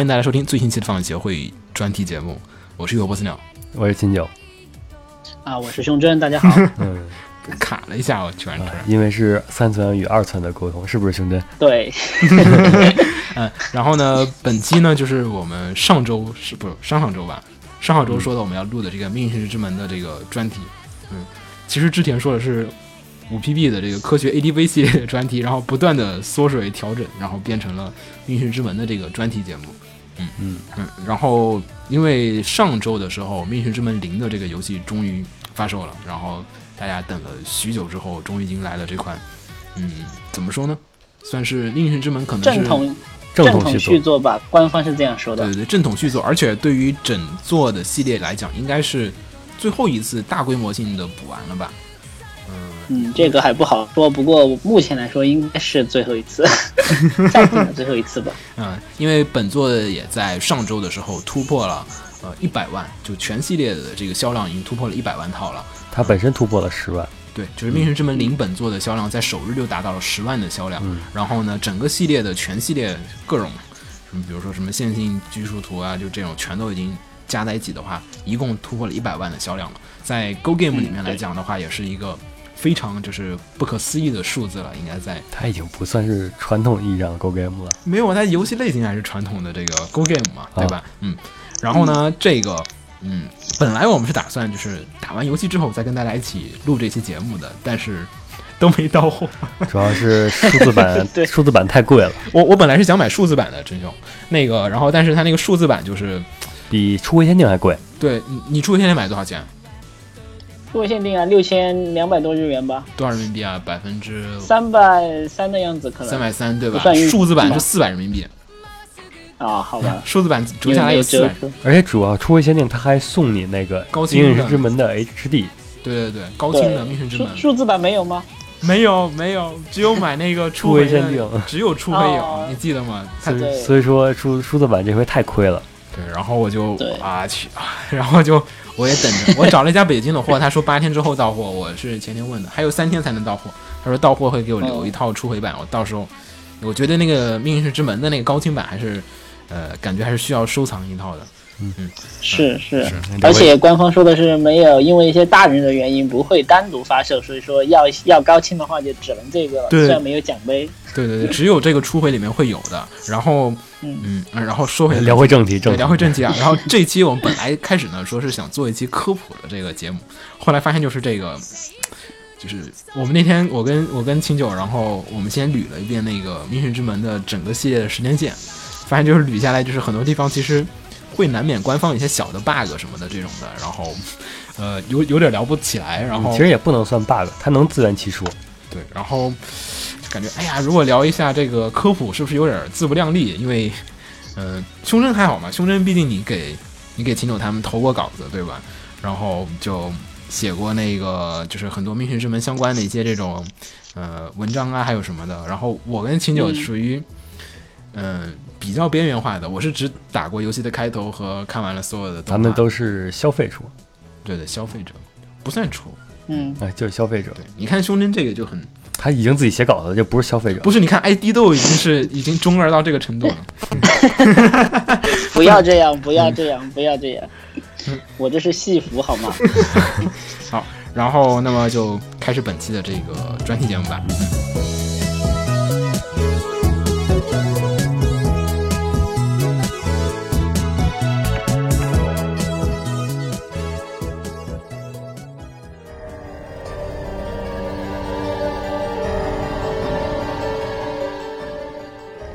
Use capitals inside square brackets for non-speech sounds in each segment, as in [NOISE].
欢迎大家收听最新期的放映协会专题节目，我是雨果波斯鸟，我是秦九，啊，我是胸针，大家好。[LAUGHS] 嗯，[LAUGHS] 卡了一下，我居然啊因为是三层与二层的沟通，是不是胸针？对，[LAUGHS] 嗯，然后呢，本期呢就是我们上周是不是上上周吧？上上周说的我们要录的这个《命运石之门》的这个专题，嗯，其实之前说的是五 PB 的这个科学 ADV 系列的专题，然后不断的缩水调整，然后变成了《命运石之门》的这个专题节目。嗯嗯嗯，然后因为上周的时候，《命运之门零》的这个游戏终于发售了，然后大家等了许久之后，终于迎来了这款，嗯，怎么说呢？算是《命运之门》可能是正统正统统续作，续作吧，官方是这样说的对。对对，正统续作，而且对于整座的系列来讲，应该是最后一次大规模性的补完了吧？嗯，嗯，这个还不好说，不过目前来说应该是最后一次，[LAUGHS] 再定的最后一次吧。嗯，因为本作也在上周的时候突破了呃一百万，就全系列的这个销量已经突破了一百万套了。它本身突破了十万，对，就是《命运之门零》本作的销量在首日就达到了十万的销量，嗯然后呢，整个系列的全系列各种什么，比如说什么线性拘束图啊，就这种全都已经加在一起的话，一共突破了一百万的销量了。在 Go Game 里面来讲的话，也是一个非常就是不可思议的数字了，应该在它已经不算是传统意义上的 Go Game 了。没有它游戏类型还是传统的这个 Go Game 嘛，对吧？嗯，然后呢，这个嗯，本来我们是打算就是打完游戏之后再跟大家一起录这期节目的，但是都没到货。[LAUGHS] 主要是数字版 [LAUGHS] 对，数字版太贵了，我我本来是想买数字版的真兄，那个，然后但是它那个数字版就是，比出回限定还贵。对你你出现在买多少钱？数位限定啊，六千两百多日元吧，多少人民币啊？百分之三百三的样子可能。三百三对吧数字版是四百人民币，啊，好吧，[LAUGHS] 数字版折下来有四百。而且主要出回限定，它还送你那个《高清的阴影之门》的 HD，对对对，高清的命运之门数数字版没有吗？没有没有，只有买那个初回 [LAUGHS] 限定只有初回有哦，你记得吗？所以所以说数数字版这回太亏了。对，然后我就啊去啊，[LAUGHS] 然后就我也等着，我找了一家北京的货，他说八天之后到货，我是前天问的，还有三天才能到货，他说到货会给我留一套初回版，我到时候我觉得那个《命运石之门》的那个高清版还是呃，感觉还是需要收藏一套的。是是是，而且官方说的是没有因为一些大人的原因不会单独发售，所以说要要高清的话就只能这个了。对虽然没有奖杯，对对对，只有这个初回里面会有的。然后嗯嗯，然后说回来聊回正题，正对，聊回正题啊。然后这期我们本来开始呢说是想做一期科普的这个节目，后来发现就是这个，就是我们那天我跟我跟清九，然后我们先捋了一遍那个《命运之门》的整个系列的时间线，发现就是捋下来，就是很多地方其实会难免官方一些小的 bug 什么的这种的，然后呃有有点聊不起来，然后嗯其实也不能算 bug，它能自圆其说。对，然后就感觉哎呀，如果聊一下这个科普，是不是有点自不量力？因为，嗯、胸针还好嘛，胸针毕竟你给你给秦九他们投过稿子，对吧？然后就写过那个就是很多命运之门相关的一些这种呃文章啊，还有什么的。然后我跟秦九嗯属于嗯、比较边缘化的，我是只打过游戏的开头和看完了所有的。咱们都是消费出，对的消费者，不算出。嗯，哎，就是消费者，对，你看胸针这个就很他已经自己写稿子了，就不是消费者。不是，你看 ID 都已经是 [LAUGHS] 已经中二到这个程度了。不要这样，不要这样，不要这样。我这是戏服好吗？[LAUGHS] 好，然后那么就开始本期的这个专题节目吧。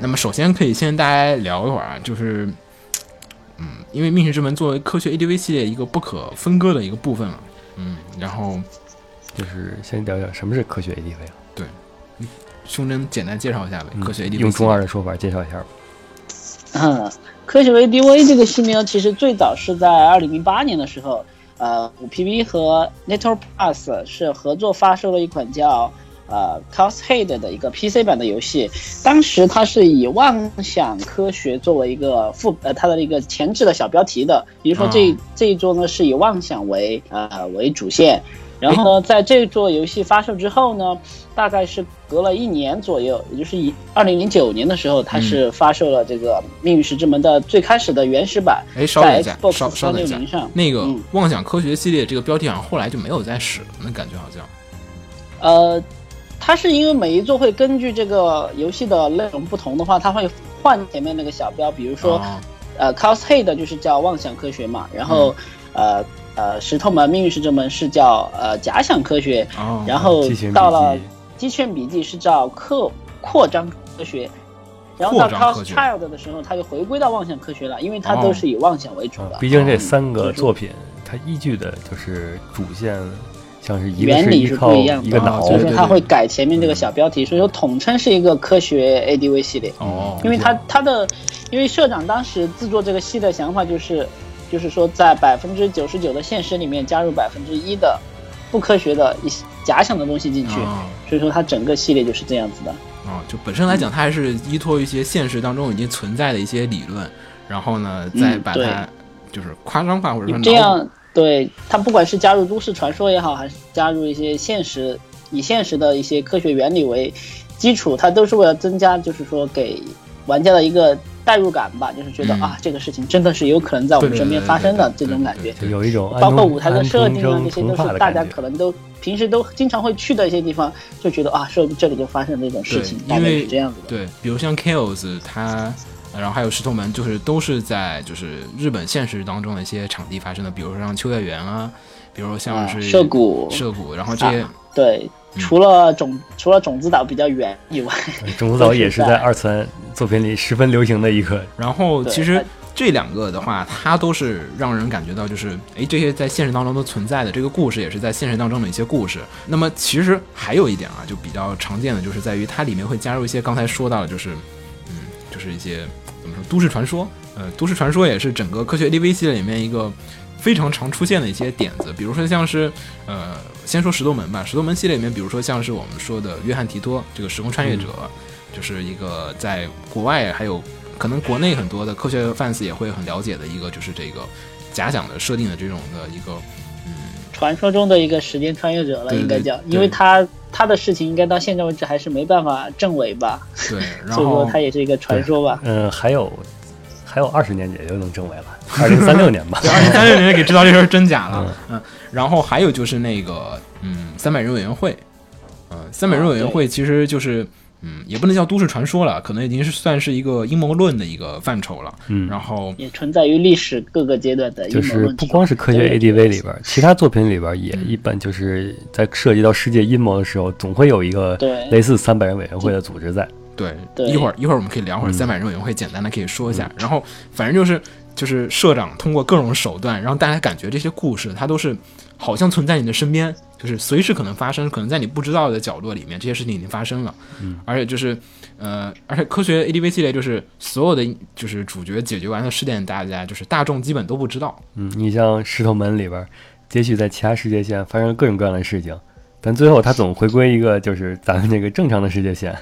那么首先可以先跟大家聊一会儿啊，就是，嗯，因为《命运之门》作为科学 ADV 系列一个不可分割的一个部分嘛，嗯，然后就是先聊聊什么是科学 ADV 啊？对胸针简单介绍一下呗，科学 ADV 嗯用中二的说法介绍一下吧。嗯，科学 ADV 这个系列其实最早是在二零零八年的时候，呃，五 PV 和 Network Plus 是合作发售了一款叫呃 Chaos Head 的一个 PC 版的游戏。当时它是以妄想科学作为一个副呃它的一个前置的小标题的，比如说这、啊这一座呢是以妄想为呃为主线。然后呢，在这座游戏发售之后呢，大概是隔了一年左右，也就是以二零零九年的时候，它是发售了这个《命运石之门》的最开始的原始版，哎，稍等在一下，Xbox 稍稍等一下360上，那个嗯妄想科学系列这个标题好像后来就没有再使了，那感觉好像。呃，它是因为每一座会根据这个游戏的内容不同的话，它会换前面那个小标，比如说、哦呃 Chaos Head 就是叫妄想科学嘛，然后、呃呃石头门命运石之门是叫呃假想科学，哦，然后到了记机器人笔记是叫扩扩张科学。然后到扩张科 Chaos 学。Child 的时候，它就回归到妄想科学了，因为它哦。都是以妄想为主的。啊毕竟这三个就是。作品，它依据的就是主线，像是一个原理是不一样的，一个脑，所以说对对对它会改前面这个小标题，所以说统称是一个科学 ADV 系列。哦，因为它它的，因为社长当时制作这个戏的想法就是，就是说在百分之九十九的现实里面加入百分之一的不科学的一些假想的东西进去，哦所以说它整个系列就是这样子的。哦，就本身来讲，它还是依托一些现实当中已经存在的一些理论，然后呢，再把它就是夸张化或者说这样对它不管是加入都市传说也好，还是加入一些现实以现实的一些科学原理为基础，它都是为了增加，就是说给玩家的一个代入感吧，就是觉得、嗯啊，这个事情真的是有可能在我们身边发生的这种感觉有一种包括舞台的设定啊，徒这些都是大家。可能都平时都经常会去的一些地方，就觉得啊，说不定这里就发生这种事情，大概是这样子的。对，比如像 Chaos，它，呃然后还有石头门，就是都是在就是日本现实当中的一些场地发生的，比如说像秋叶原啊，比如说像啊是涉谷涉谷，然后这些、啊对，嗯除了种除了种子岛比较远以外，种子岛也是在 [LAUGHS] 在二次元作品里十分流行的一个，然后其实这两个的话，它都是让人感觉到就是，哎，这些在现实当中都存在的，这个故事也是在现实当中的一些故事。那么其实还有一点啊，就比较常见的就是在于它里面会加入一些刚才说到的，就是，嗯，就是一些怎么说都市传说。呃，都市传说也是整个科学 ADV 系列里面一个非常常出现的一些点子，比如说像是呃，先说石头门吧，石头门系列里面，比如说像是我们说的约翰提托这个时空穿越者，就是一个在国外还有可能国内很多的科学 fans 也会很了解的一个，就是这个假想的设定的这种的一个，嗯，传说中的一个时间穿越者了，应该叫，因为他他的事情应该到现在为止还是没办法证伪吧，对，[LAUGHS] 然所以说后他也是一个传说吧。嗯，还有还有二十年也就能证伪了，二零三六年吧。[LAUGHS] 对，二零三六年给知道这事儿真假了，嗯，然后还有就是那个，嗯，三百人委员会，嗯，三百人委员会其实就是。嗯，也不能叫都市传说了，可能已经是算是一个阴谋论的一个范畴了。嗯然后也存在于历史各个阶段的阴就是。不光是科学 ADV 里边，其他作品里边也嗯一般就是在涉及到世界阴谋的时候，总会有一个对类似三百人委员会的组织在。对，对一会儿一会儿我们可以聊会儿嗯三百人委员会，简单的可以说一下。然后反正就是就是社长通过各种手段，让大家感觉这些故事它都是好像存在你的身边，就是随时可能发生，可能在你不知道的角落里面，这些事情已经发生了。嗯，而且就是呃，而且科学 ADV 系列就是所有的就是主角解决完的事件，大家就是大众基本都不知道。嗯，你像石头门里边儿，也许在其他世界线发生了各种各样的事情，但最后它总回归一个就是咱们这个正常的世界线。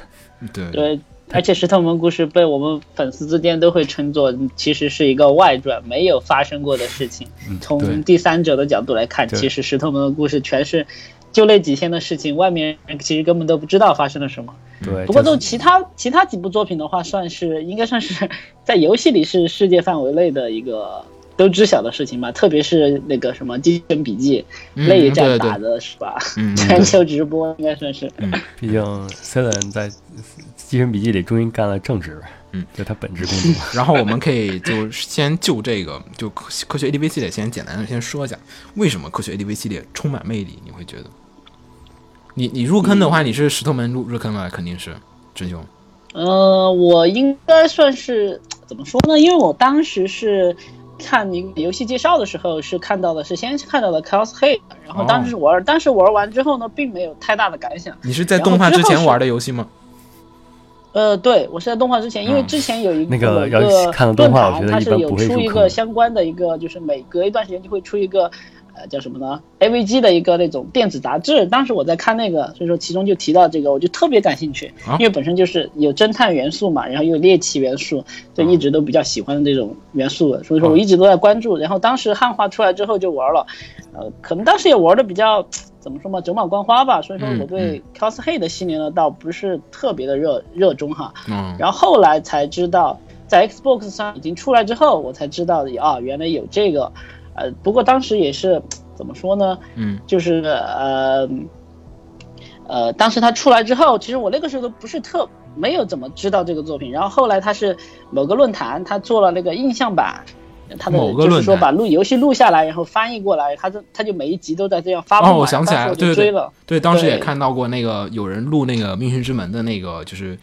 对对，而且石头门故事被我们粉丝之间都会称作其实是一个外传，没有发生过的事情。从第三者的角度来看，对其实石头门的故事全是就那几天的事情，外面人其实根本都不知道发生了什么。对，不过这就其他其他几部作品的话，算是应该算是在游戏里是世界范围内的一个都知晓的事情吧。特别是那个什么《机器人笔记》嗯内战打的是吧？嗯，[LAUGHS] 全球直播应该算是。毕竟 Celan 在《机器人笔记》里终于干了正职，嗯，就他本职工作。[LAUGHS] 然后我们可以就先就这个就科科学 ADV 系列先简单的先说一下，为什么科学 ADV 系列充满魅力？你会觉得？你你入坑的话，你是石头门入入坑了，肯定是真凶。呃，我应该算是怎么说呢？因为我当时是看一个游戏介绍的时候，是看到的是先看到的 Chaos Head，然后当时玩，当时玩完之后呢，并没有太大的感想。你是在动画之前玩的游戏吗？呃，对，我是在动画之前，因为嗯之前有一那个某要看了动画我觉得论坛它是有出一个相关的一个，就是每隔一段时间就会出一个呃叫什么呢？AVG 的一个那种电子杂志，当时我在看那个，所以说其中就提到这个，我就特别感兴趣，啊因为本身就是有侦探元素嘛，然后又有猎奇元素，就一直都比较喜欢这种元素，所以说我一直都在关注。然后当时汉化出来之后就玩了，呃，可能当时也玩的比较怎么说嘛，走马观花吧，所以说嗯我对 Cos Hey 的系列呢倒不是特别的热热衷哈。嗯然后后来才知道，在 Xbox 上已经出来之后，我才知道啊，原来有这个，呃，不过当时也是怎么说呢？嗯就是呃呃，当时他出来之后，其实我那个时候都不是特没有怎么知道这个作品。然后后来他是某个论坛，他做了那个印象版。他的某个论坛就是说把录游戏录下来，然后翻译过来，他就他就每一集都在这样发。哦我想起来了。对，当时也看到过那个有人录那个《命运之门》的那个，就是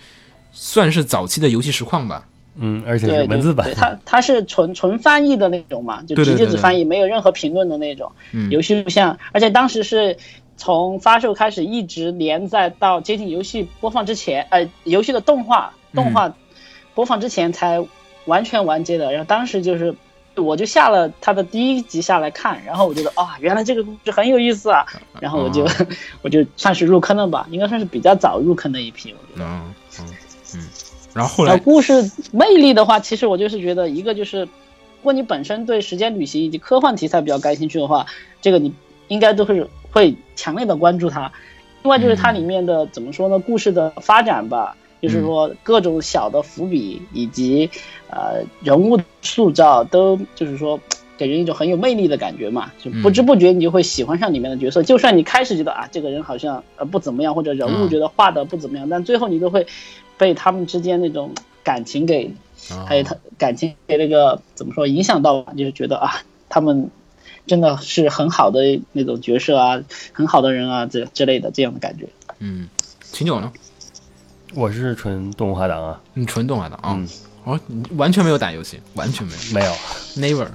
算是早期的游戏实况吧。嗯，而且文字版。对，它它是纯纯翻译的那种嘛，就直接只翻译，没有任何评论的那种嗯。游戏录像，而且当时是从发售开始一直连载到接近游戏播放之前，呃，游戏的动画动画播放之前才完全完结的。然后当时就是我就下了它的第一集下来看，然后我觉得啊，原来这个故事很有意思啊，然后我就、哦 [LAUGHS] 我就算是入坑了吧，应该算是比较早入坑的一批，我觉得。嗯，然后后呃，来故事魅力的话，其实我就是觉得，一个就是，如果你本身对时间旅行以及科幻题材比较感兴趣的话，这个你应该都是会强烈的关注它。另外就是它里面的、怎么说呢，故事的发展吧，就是说各种小的伏笔以及呃人物塑造都就是说。给人一种很有魅力的感觉嘛，就不知不觉你就会喜欢上里面的角色。就算你开始觉得啊这个人好像呃不怎么样，或者人物嗯觉得画的不怎么样，但最后你都会被他们之间那种感情给哦还有他感情给那个怎么说影响到吧，就是觉得啊，他们真的是很好的那种角色啊，很好的人啊，这之类的这样的感觉。嗯，秦九呢？我是纯动画党啊，你纯动画党啊？嗯哦，完全没有打游戏，完全没有没有，，never。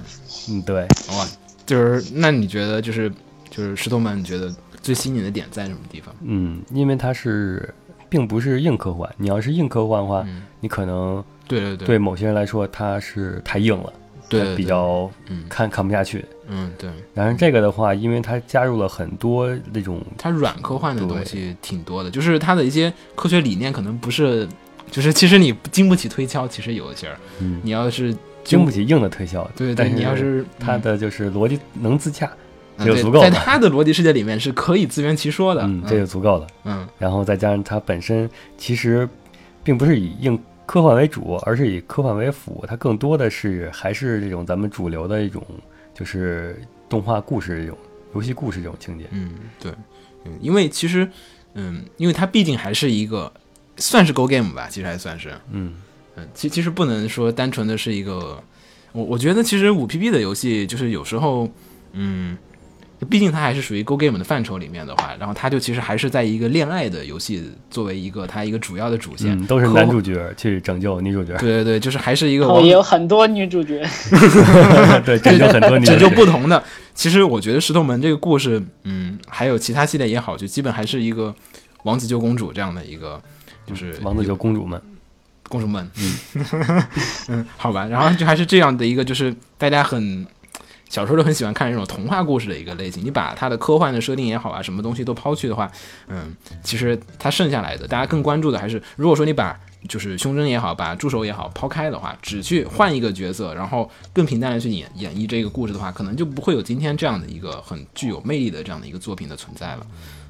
嗯，对，哇，就是那你觉得就是就是石头们，你觉得最吸引你的点在什么地方？嗯，因为它是并不是硬科幻，你要是硬科幻的话，嗯，你可能对对对。对某些人来说它是太硬了，它对对比较嗯。看看不下去。嗯对，然后这个的话，因为它加入了很多那种，它软科幻的东西挺多的，就是它的一些科学理念可能不是，就是其实你经不起推敲，其实有一些儿。嗯，你要是经不起硬的推销。对对，但你要是它的就是逻辑能自洽，这就足够了在他的逻辑世界里面是可以自圆其说的，嗯，这就足够了。嗯然后再加上它本身其实并不是以硬科幻为主，而是以科幻为辅，它更多的是还是这种咱们主流的一种就是动画故事这种游戏故事这种情节。嗯对，嗯，因为其实嗯，因为它毕竟还是一个算是 Go Game 吧，其实还算是，嗯嗯，其其实不能说单纯的是一个，我我觉得其实五 PP 的游戏就是有时候，嗯，毕竟它还是属于 Go Game 的范畴里面的话，然后它就其实还是在一个恋爱的游戏作为一个它一个主要的主线，嗯，都是男主角去拯救女主角，对对对，就是还是一个哦也有很多女主角，[LAUGHS] [LAUGHS] 对，拯救很多女主拯救。不同的。其实我觉得石头门这个故事，嗯，还有其他系列也好，就基本还是一个王子救公主这样的一个，就是王子救公主们，公主们，嗯。[LAUGHS] 嗯，好吧，然后就还是这样的一个，就是大家很小时候都很喜欢看这种童话故事的一个类型。你把它的科幻的设定也好啊，什么东西都抛去的话，嗯，其实它剩下来的，大家更关注的还是，如果说你把就是胸针也好，把助手也好抛开的话，只去换一个角色，然后更平淡的去演演绎这个故事的话，可能就不会有今天这样的一个很具有魅力的这样的一个作品的存在了。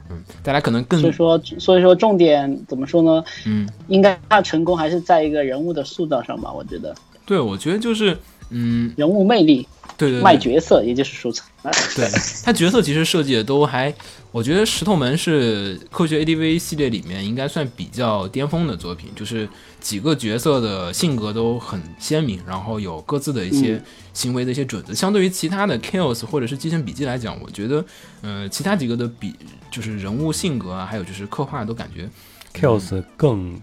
嗯，大家可能更所以说所以说重点怎么说呢？嗯，应该它成功还是在一个人物的塑造上吧，我觉得对，我觉得就是嗯，人物魅力、对对对，卖角色，也就是说，[LAUGHS] 对他角色其实设计的都还，我觉得石头门是科学 ADV 系列里面应该算比较巅峰的作品，就是几个角色的性格都很鲜明，然后有各自的一些行为的一些准则。相对于其他的 Kills 或者是机器人笔记来讲，我觉得，呃，其他几个的比就是人物性格啊，还有就是刻画都感觉，Kills 更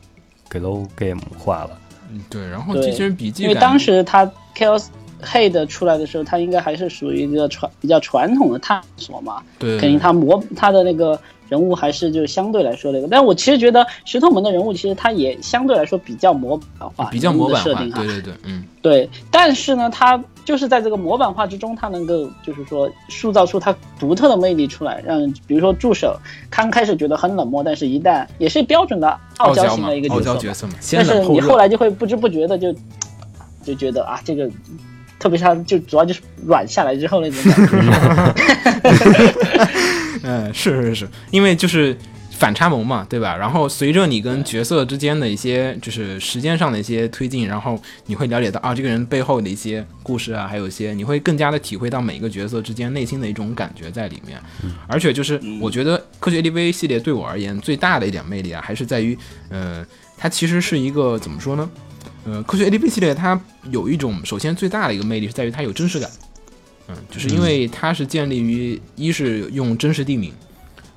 给 low game 化了。嗯，对。然后机器人笔记因为当时他 Chaos Head 出来的时候，他应该还是属于一个传比较传统的探索嘛，对。肯定他模他的那个人物还是就相对来说那个。但我其实觉得石头门的人物其实他也相对来说比较模板化，比较模板化，对对对，嗯，对，但是呢，他就是在这个模板化之中，他能够就是说塑造出他独特的魅力出来，让比如说助手刚开始觉得很冷漠，但是一旦也是标准的傲娇型的一个，角色嘛，角色嘛，先但是你后来就会不知不觉的就就觉得啊，这个特别是他就主要就是软下来之后那种感觉，[LAUGHS] 嗯，是是是，因为就是反差萌嘛，对吧？然后随着你跟角色之间的一些就是时间上的一些推进，然后你会了解到啊，这个人背后的一些故事啊，还有一些你会更加的体会到每个角色之间内心的一种感觉在里面。而且就是我觉得科学 ADV 系列对我而言最大的一点魅力啊，还是在于，呃，它其实是一个怎么说呢？呃，科学 A D B 系列它有一种首先最大的一个魅力是在于它有真实感。嗯，就是因为它是建立于一是用真实地名，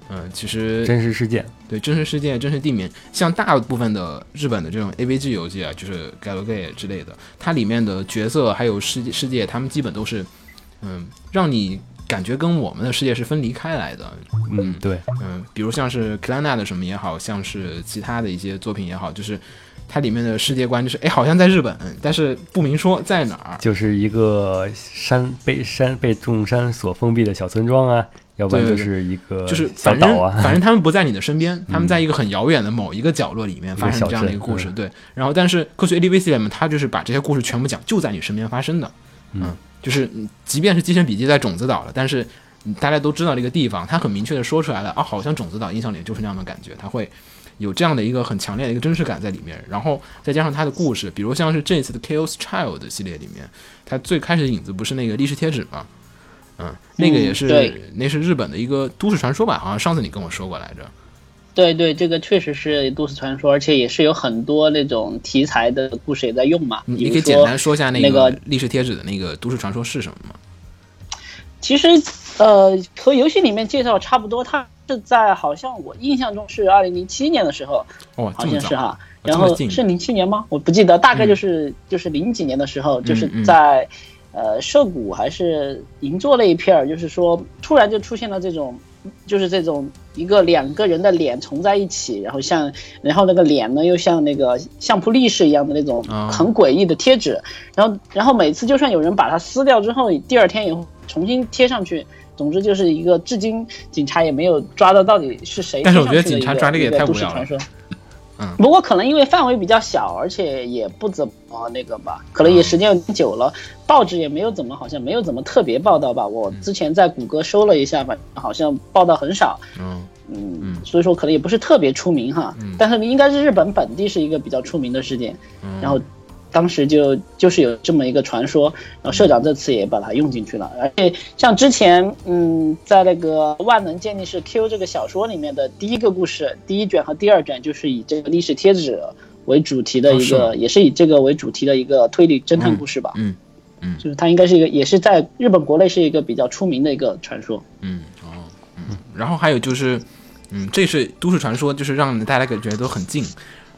嗯，其实真实事件，对真实世界、真实地名，像大部分的日本的这种 AVG 游戏啊，就是 Galgame 之类的，它里面的角色还有世界世界，他们基本都是，嗯，让你感觉跟我们的世界是分离开来的。嗯，对，嗯，比如像是 k a n a 的什么也好，像是其他的一些作品也好，就是它里面的世界观就是，哎，好像在日本，但是不明说在哪儿。就是一个山被山被众山所封闭的小村庄啊，要不然就是一个就是小反正岛啊，反正他们不在你的身边，[LAUGHS] 他们在一个很遥远的某一个角落里面发生这样的一个故事。嗯对，然后但是科学 ADV 系列嘛，它就是把这些故事全部讲就在你身边发生的。嗯，就是嗯即便是《机神笔记》在种子岛了，但是嗯大家都知道这个地方，他很明确的说出来了啊，好像种子岛印象里就是那样的感觉，他会。有这样的一个很强烈的一个真实感在里面，然后再加上它的故事，比如像是这次的 Chaos Child 系列里面，它最开始的影子不是那个历史贴纸吗？嗯，那个也是、对那是日本的一个都市传说吧？好像上次你跟我说过来着。对对，这个确实是都市传说，而且也是有很多那种题材的故事也在用嘛。你可以简单说一下那那个历史贴纸的那个都市传说是什么吗？其实，呃，和游戏里面介绍差不多，它是在好像我印象中是二零零七年的时候，哦，好像是哈。然后是零七年吗？我不记得，大概就是、就是零几年的时候，就是嗯在呃涉谷还是银座那一片儿，就是说突然就出现了这种，就是这种一个两个人的脸重在一起，然后像然后那个脸呢又像那个相扑力士一样的那种啊很诡异的贴纸，然后然后每次就算有人把它撕掉之后，第二天也会重新贴上去。总之就是一个，至今警察也没有抓到到底是谁但是。我觉得警察抓这个也太无聊了。嗯不过可能因为范围比较小，而且也不怎么那个吧，可能也时间有点久了，报纸也没有怎么好像没有怎么特别报道吧。我之前在谷歌搜了一下，吧好像报道很少，嗯嗯，嗯所以说可能也不是特别出名哈。嗯但是应该是日本本地是一个比较出名的事件，嗯，然后当时就就是有这么一个传说，然后社长这次也把它用进去了，而且像之前嗯，在那个《万能鉴定师 Q》这个小说里面的第一个故事，第一卷和第二卷就是以这个历史贴纸为主题的一个，哦是也是以这个为主题的一个推理侦探故事吧。嗯嗯就是它应该是一个，也是在日本国内是一个比较出名的一个传说。嗯哦嗯，然后还有就是，嗯，这是都市传说，就是让大家感觉都很近。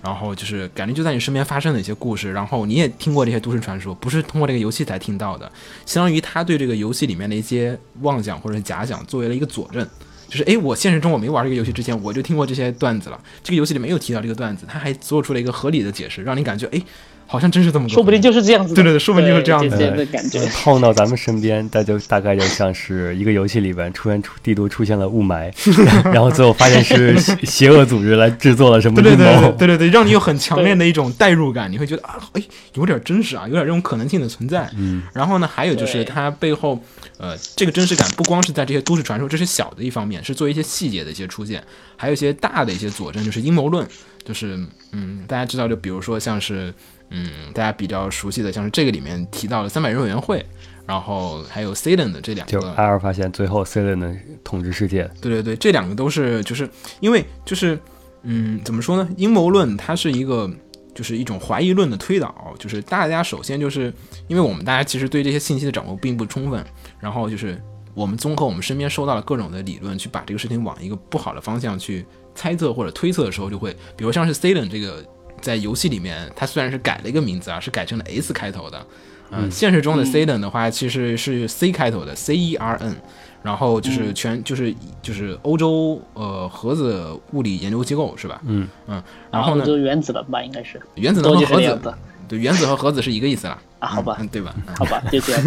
然后就是感觉就在你身边发生的一些故事，然后你也听过这些都市传说，不是通过这个游戏才听到的，相当于他对这个游戏里面的一些妄想或者假想作为了一个佐证，就是诶，我现实中我没玩这个游戏之前，我就听过这些段子了，这个游戏里没有提到这个段子，他还做出了一个合理的解释，让你感觉诶，好像真是这么个，说不定就是这样子。对对对说不定就是这样子的感觉。碰到咱们身边，那就大概就像是一个游戏里边出现出地图出现了雾霾，[LAUGHS] 然后最后发现是邪 [LAUGHS] 邪恶组织来制作了什么对对对阴谋对。对对，让你有很强烈的一种代入感，你会觉得啊，哎，有点真实啊，有点这种可能性的存在。嗯，然后呢，还有就是它背后，呃，这个真实感不光是在这些都市传说，这是小的一方面，是做一些细节的一些出现，还有一些大的一些佐证，就是阴谋论，就是嗯，大家知道，就比如说像是嗯，大家比较熟悉的，像是这个里面提到了三百人委员会，然后还有 c a l e n 的这两个，就阿尔发现最后 C 伦的统治世界，对对对，这两个都是就是因为就是嗯，怎么说呢？阴谋论它是一个就是一种怀疑论的推导，就是大家首先就是因为我们大家其实对这些信息的掌握并不充分，然后就是我们综合我们身边收到了各种的理论，去把这个事情往一个不好的方向去猜测或者推测的时候，就会比如像是伦这个在游戏里面，它虽然是改了一个名字啊，是改成了 S 开头的。嗯，现实中的 Cern 的话，其实是 C 开头的 C E R N，然后就是全就是就是欧洲呃核子物理研究机构是吧？嗯嗯，然后呢，就原子了吧，应该是原子能和核子，对，原子和核子是一个意思啦。啊，好吧嗯，，对吧？嗯好吧，就这样。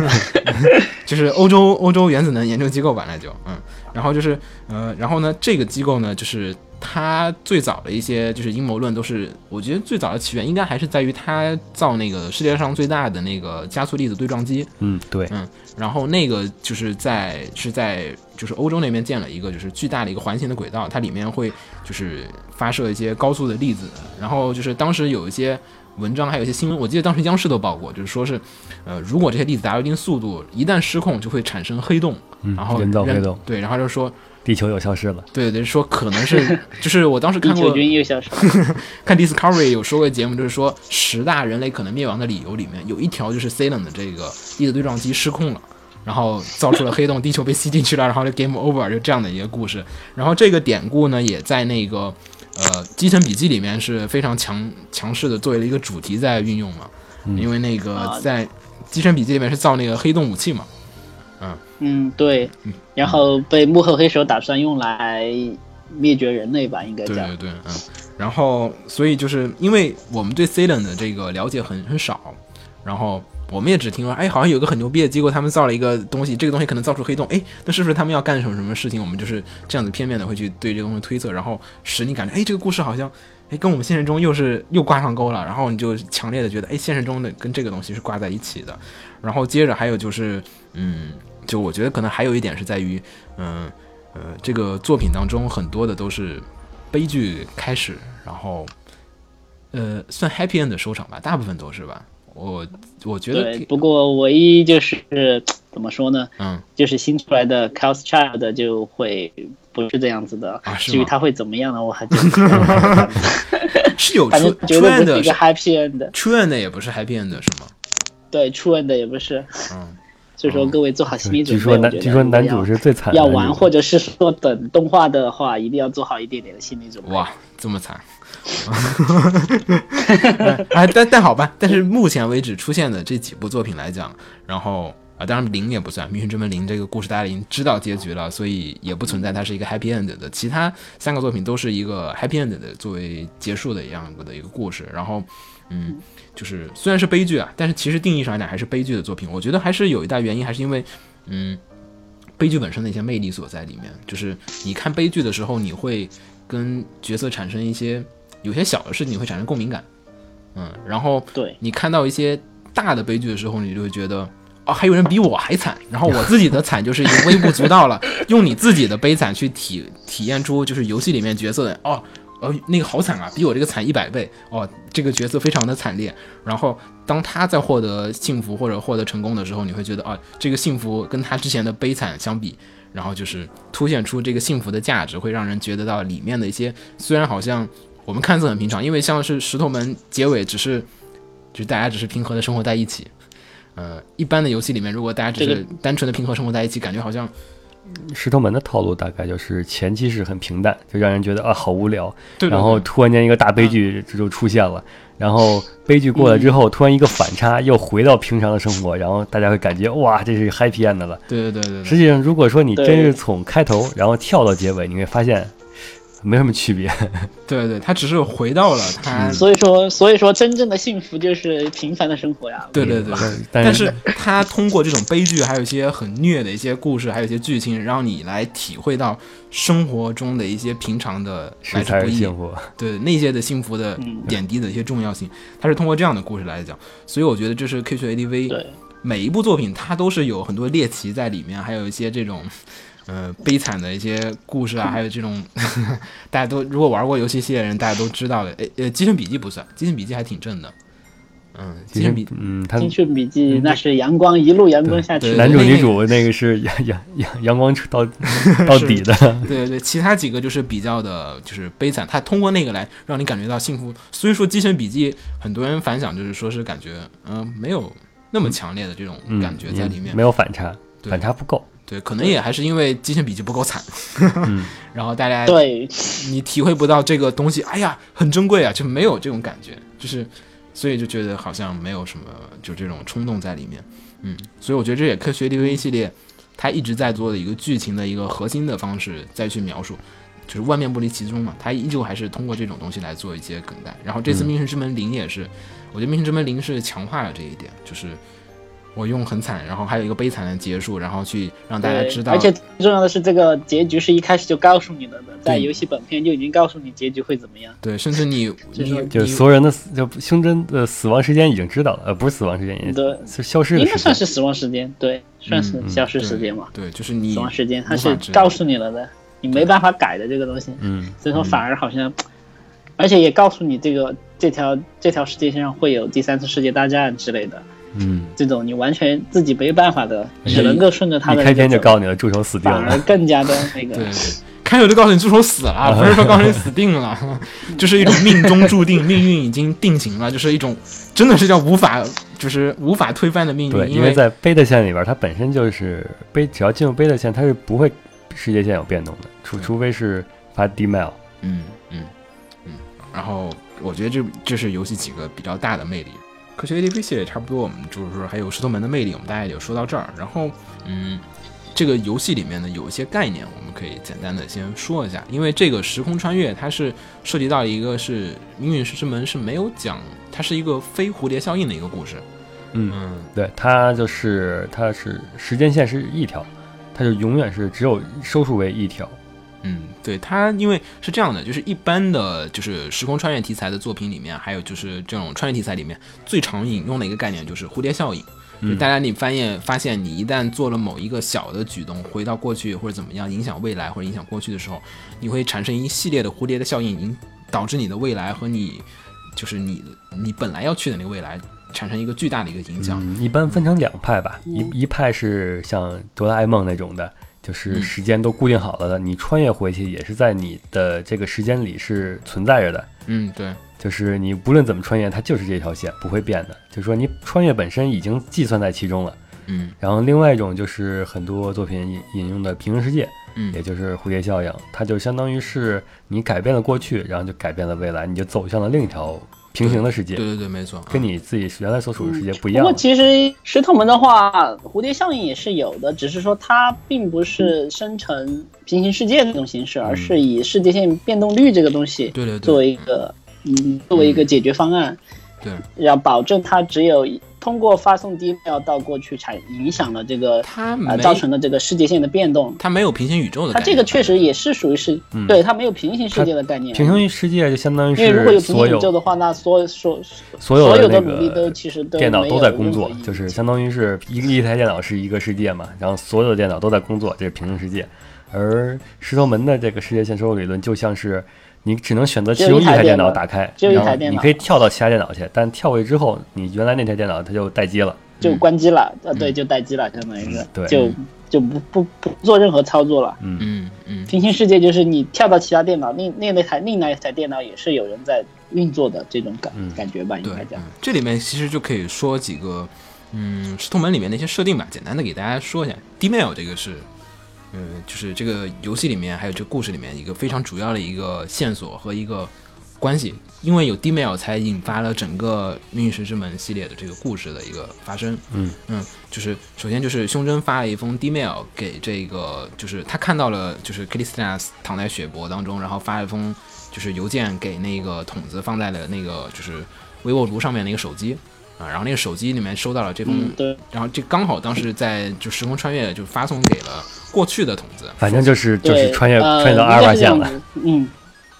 [LAUGHS] 就是欧洲欧洲原子能研究机构吧，那就嗯，然后就是呃，然后呢，这个机构呢，就是它最早的一些就是阴谋论都是，我觉得最早的起源应该还是在于他造那个世界上最大的那个加速粒子对撞机，嗯，对，嗯然后那个就是在是在就是欧洲那边建了一个就是巨大的一个环形的轨道，它里面会就是发射一些高速的粒子，然后就是当时有一些文章还有一些新闻，我记得当时央视都报过，就是说是呃如果这些粒子达到一定速度，一旦失控就会产生黑洞，嗯然后人造黑洞，对，然后就说地球又消失了。对对说可能是 [LAUGHS] 就是我当时看过球军又消失了。[LAUGHS] 看 Discovery 有说过节目，就是说十大人类可能灭亡的理由里面有一条就是 Cern 的这个粒子对撞机失控了。然后造出了黑洞，地球被吸进去了，然后就 game over，就这样的一个故事。然后这个典故呢，也在那个呃《基层笔记》里面是非常强强势的作为了一个主题在运用嘛。因为那个啊在《基层笔记》里面是造那个黑洞武器嘛。嗯，对。然后被幕后黑手打算用来灭绝人类吧，应该叫对对。对，嗯，然后所以就是因为我们对 Cern 的这个了解很很少，然后我们也只听说，哎，好像有个很牛逼的机构，他们造了一个东西，这个东西可能造出黑洞，哎，那是不是他们要干什么什么事情？我们就是这样子片面的会去对这个东西推测，然后使你感觉，哎，这个故事好像，哎，跟我们现实中又是又挂上钩了，然后你就强烈的觉得，哎，现实中的跟这个东西是挂在一起的，然后接着还有就是，嗯，就我觉得可能还有一点是在于，嗯呃，这个作品当中很多的都是悲剧开始，然后呃算 happy end 的收场吧，大部分都是吧。我我觉得对，不过唯一就是怎么说呢？嗯就是新出来的 Chaos Child 就会不是这样子的。啊至于他会怎么样呢？我还真不知道是有 [LAUGHS] 反 true end 是一个 happy end。true end 也不是 happy end 是吗？对，true end 也不是。嗯，所以说各位做好心理准备。据说男据说男主是最惨的，要玩，或者是说等动画的话，一定要做好一点点的心理准备。哇，这么惨。[LAUGHS] 哎，但但好吧，但是目前为止出现的这几部作品来讲，然后啊，当然零也不算，《命运之门零》这个故事大家已经知道结局了，所以也不存在它是一个 happy end 的。其他三个作品都是一个 happy end 的作为结束的一样的一个故事。然后，嗯，就是虽然是悲剧啊，但是其实定义上来讲还是悲剧的作品。我觉得还是有一大原因，还是因为，嗯，悲剧本身的一些魅力所在里面。就是你看悲剧的时候，你会跟角色产生一些有些小的事情，你会产生共鸣感。嗯，然后对，你看到一些大的悲剧的时候，你就会觉得，哦，还有人比我还惨，然后我自己的惨就是已经微不足道了。[LAUGHS] 用你自己的悲惨去体体验出，就是游戏里面角色的，哦，呃，那个好惨啊，比我这个惨一百倍，哦，这个角色非常的惨烈。然后当他在获得幸福或者获得成功的时候，你会觉得，啊，这个幸福跟他之前的悲惨相比，然后就是凸显出这个幸福的价值，会让人觉得到里面的一些虽然好像我们看似很平常，因为像是石头门结尾只是，就是大家只是平和的生活在一起。呃，一般的游戏里面，如果大家只是单纯的平和生活在一起，感觉好像石头门的套路大概就是前期是很平淡，就让人觉得啊好无聊，对对然后突然间一个大悲剧这就出现了，然后悲剧过了之后，突然一个反差又回到平常的生活，然后大家会感觉哇这是 happy end 了。对对对对对，实际上，如果说你真是从开头然后跳到结尾，你会发现没什么区别。[LAUGHS] 对对，他只是回到了他，所以说，所以说真正的幸福就是平凡的生活呀。对对对，[LAUGHS] 但但是他通过这种悲剧，还有一些很虐的一些故事，还有一些剧情，让你来体会到生活中的一些平常的来之不易，幸福。对那些的幸福的嗯点滴的一些重要性，他是通过这样的故事来讲，所以我觉得这是 K 学 ADV 对每一部作品它都是有很多猎奇在里面，还有一些这种。呃，悲惨的一些故事啊，还有这种 [LAUGHS] 大家都如果玩过游戏系列的人，大家都知道的。诶呃，《机神笔记》不算，《机神笔记》还挺正的。嗯，《机神笔》嗯，他《青春笔记》那是阳光一路阳光下去，男主女主那个是阳阳阳阳光到 [LAUGHS] 到底的。[LAUGHS] 对对对，其他几个就是比较的，就是悲惨。他通过那个来让你感觉到幸福。所以说，《精神笔记》很多人反响就是说是感觉，嗯、没有那么强烈的这种嗯，感觉在里面。没有反差，对反差不够。对，可能也还是因为《机械笔记》不够惨，[LAUGHS] 嗯。[LAUGHS] 然后大家对，你体会不到这个东西，哎呀，很珍贵啊，就没有这种感觉。就是所以就觉得好像没有什么就这种冲动在里面，嗯，所以我觉得这也科学 DV 系列它一直在做的一个剧情的一个核心的方式再去描述，就是万变不离其宗嘛，它依旧还是通过这种东西来做一些梗概。然后这次《命运之门零》也是，我觉得《命运之门零》是强化了这一点，就是我用很惨，然后还有一个悲惨的结束，然后去让大家知道，而且最重要的是，这个结局是一开始就告诉你了的，在游戏本片就已经告诉你结局会怎么样。对，甚至你 [LAUGHS] 就是就是所有人的死就胸针的死亡时间已经知道了，呃，不是死亡时间，也对是消失的时间。应该算是死亡时间，对，算是嗯消失时间嘛。对，就是你死亡时间它是告诉你了的，你没办法改的这个东西。嗯，所以说反而好像，而且也告诉你这个这条这条世界线上会有第三次世界大战之类的，嗯，这种你完全自己没办法的，只能够顺着他的一开篇就告，诉你了，助手死定反而了。更加的那个对，开头就告诉你助手死了，不是说告诉你死定了，[LAUGHS] 就是一种命中注定，命运已经定型了，就是一种真的是叫无法，就是无法推翻的命对，运。为因为在贝塔线里边，它本身就是贝，只要进入贝塔线，它是不会世界线有变动的，除除非是发 D mail。嗯嗯嗯，然后我觉得这这是游戏几个比较大的魅力。科学 ADP 系列差不多，我们就是说还有石头门的魅力，我们大概就说到这儿。然后，嗯，这个游戏里面呢有一些概念，我们可以简单的先说一下，因为这个时空穿越它是涉及到一个是命运石之门是没有讲，它是一个非蝴蝶效应的一个故事。嗯，嗯，对，它就是它是时间线是一条，它就永远是只有收束为一条。嗯，对它，因为是这样的，就是一般的就是时空穿越题材的作品里面，还有就是这种穿越题材里面最常引用的一个概念就是蝴蝶效应。就嗯大家你发现发现你一旦做了某一个小的举动，回到过去或者怎么样影响未来或者影响过去的时候，你会产生一系列的蝴蝶的效应，引导致你的未来和你就是你你本来要去的那个未来产生一个巨大的一个影响。嗯，一般分成两派吧，一一派是像哆啦 A 梦那种的，就是嗯时间都固定好了的，你穿越回去也是在你的这个时间里是存在着的。嗯，对，就是你不论怎么穿越，它就是这条线不会变的。就是说你穿越本身已经计算在其中了。嗯然后另外一种就是很多作品引引用的平行世界，嗯也就是蝴蝶效应，它就相当于是你改变了过去，然后就改变了未来，你就走向了另一条平行的世界。对，对对，没错，跟你自己原来所处的世界不一样嗯。不过其实石头门的话，蝴蝶效应也是有的，只是说它并不是生成平行世界这种形式，而是以世界线变动率这个东西对对对，作为一个嗯作为一个解决方案，对。要保证它只有通过发送 D mail 到过去产影响了这个它没呃造成的这个世界线的变动。它没有平行宇宙的概念。它这个确实也是属于是，嗯对它没有平行世界的概念。平行世界就相当于因为如果有平行宇宙的话，那所所所有的努力都其实都电脑没有都在工作就是相当于是一个一台电脑是一个世界嘛，然后所有的电脑都在工作，这是平行世界。而石头门的这个世界线收入理论就像是你只能选择其中一台电脑打开，只有一然后台电脑你可以跳到其他电脑去，但跳过去之后，你原来那台电脑它就待机了。就关机了，呃，对，就待机了，相当于是就就不不不做任何操作了。嗯，嗯嗯，平行世界就是你跳到其他电脑，另另那台另外一台电脑也是有人在运作的这种感嗯感觉吧，应该，讲嗯。这里面其实就可以说几个，嗯，石头门里面的一些设定吧，简单的给大家说一下。D-mail 这个是，呃，就是这个游戏里面还有这个故事里面一个非常主要的一个线索和一个关系，因为有 D-mail 才引发了整个《命运石之门》系列的这个故事的一个发生。嗯嗯，就是首先就是胸针发了一封 D-mail 给这个，就是他看到了就是克里斯蒂娜躺在血泊当中，然后发了一封就是邮件给那个筒子放在了那个就是微波炉上面那个手机。啊，然后那个手机里面收到了这封，嗯，然后这刚好当时在就时空穿越就发送给了过去的筒子，反正就是就，是穿越呃穿越到阿尔法线了。嗯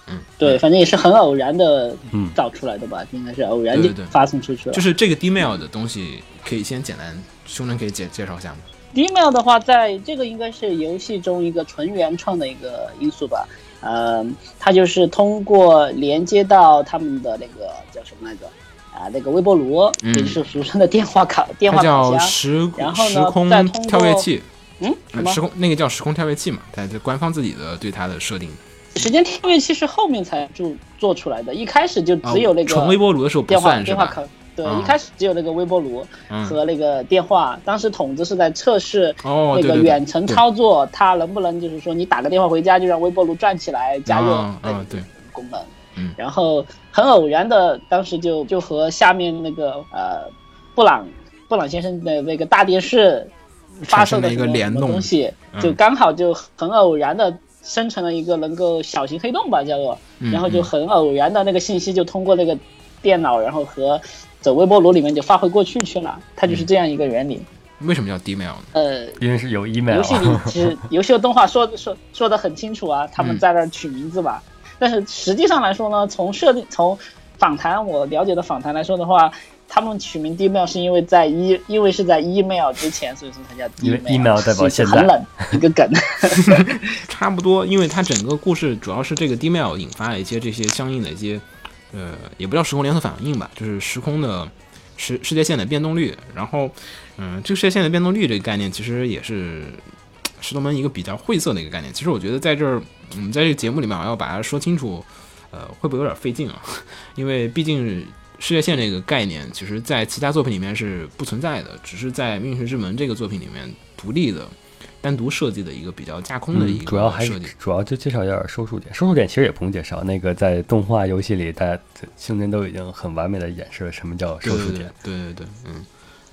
嗯，对，反正也是很偶然的嗯造出来的吧，应该是偶然就发送出去了。就是这个 D-mail 的东西可以先简单，胸针可以介介绍一下吗？D-mail 的话，在这个应该是游戏中一个纯原创的一个因素吧。呃，它就是通过连接到他们的那个叫什么来着？啊，那个微波炉，嗯也就是俗称的电话卡、电话卡叫箱。时然后呢时空再通过跳跃器，嗯，什嗯，么时？空那个叫时空跳跃器嘛，它这官方自己的对它的设定，时间跳跃器是后面才做做出来的，一开始就啊只有那个纯微波炉的时候不算是吧？电话卡。对，啊一开始只有那个微波炉嗯，和那个电话。当时筒子是在测试哦，那个远程对操作，它能不能就是说你打个电话回家就让微波炉转起来加热啊啊对功能。嗯然后很偶然的，当时就就和下面那个呃布朗布朗先生的那个大电视发射的产生了一个联动东西，嗯就刚好就很偶然的生成了一个能够小型黑洞吧，叫做，嗯然后就很偶然的那个信息就通过那个电脑，然后和走微波炉里面就发回过去去了，它嗯就是这样一个原理。为什么叫 D-mail 呢？呃，因为是有 email，游戏里其实游戏的动画说说说的很清楚啊，他们嗯在那儿取名字吧。但是实际上来说呢，从设定从访谈我了解的访谈来说的话，他们取名 D-mail 是因为在一因为是在 email 之前，所以说才叫 email 代表现在很冷一个梗。[LAUGHS] 差不多，因为它整个故事主要是这个 D-mail 引发了一些这些相应的一些，呃，也不叫时空连锁反应吧，就是时空的时世界线的变动率。然后，嗯、这个世界线的变动率这个概念其实也是 [TSK] 石头门一个比较晦涩的一个概念。其实我觉得在这儿，我们在这个节目里面要把它说清楚，呃，会不会有点费劲啊？[LAUGHS] 因为毕竟世界线这个概念，其实在其他作品里面是不存在的，只是在《命运之门》这个作品里面独立的。单独设计的一个比较架空的一嗯，个主要还是，主要就介绍一下收束点。收束点其实也不用介绍，那个在动画游戏里，大家星人都已经很完美的演示了什么叫收束点。对对对，嗯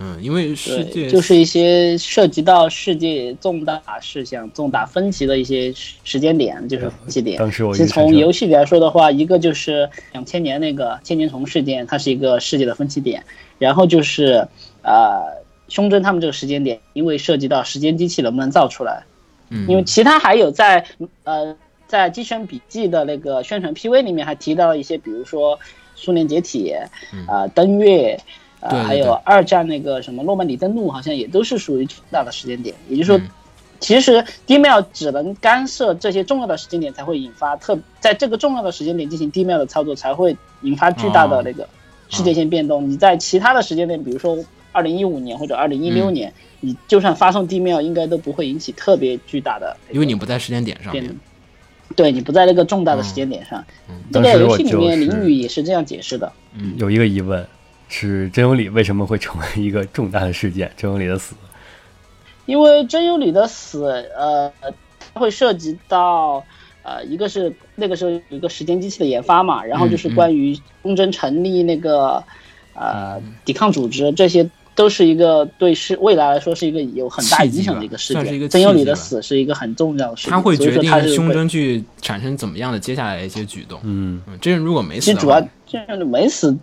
嗯，因为世界对，就是一些涉及到世界重大事项、重大分歧的一些时时间点，就是分歧点。当时我从游戏里来说的话，一个就是两千年那个千年虫事件，它是一个世界的分歧点，然后就是呃胸针他们这个时间点，因为涉及到时间机器能不能造出来，嗯，因为其他还有在呃在《机权笔记》的那个宣传 PV 里面还提到了一些，比如说苏联解体，啊、登月。呃，对对还有二战那个什么诺曼底登陆，好像也都是属于重大的时间点。也就是说，嗯其实 D-mail 只能干涉这些重要的时间点，才会引发特在这个重要的时间点进行 D-mail 的操作，才会引发巨大的那个世界线变动。你在其他的时间点，比如说二零一五年或者二零一六嗯年，你就算发送 D-mail，应该都不会引起特别巨大的因为你不在时间点上变面，对你不在那个重大的时间点上。这当时我个游戏里面就是林宇也是这样解释的。嗯有一个疑问是真有理为什么会成为一个重大的事件？真有理的死，因为真由里的死，呃，它会涉及到，呃，一个是那个时候有一个时间机器的研发嘛，然后就是嗯关于东征成立那个，呃，抵抗组织，这些都是一个对是未来来说是一个有很大影响的一个事件。真由里的死是一个很重要的事件，他会决定胸针去产生怎么样的接下来一些举动。嗯，嗯，这人如果没死其实主要这样的没死，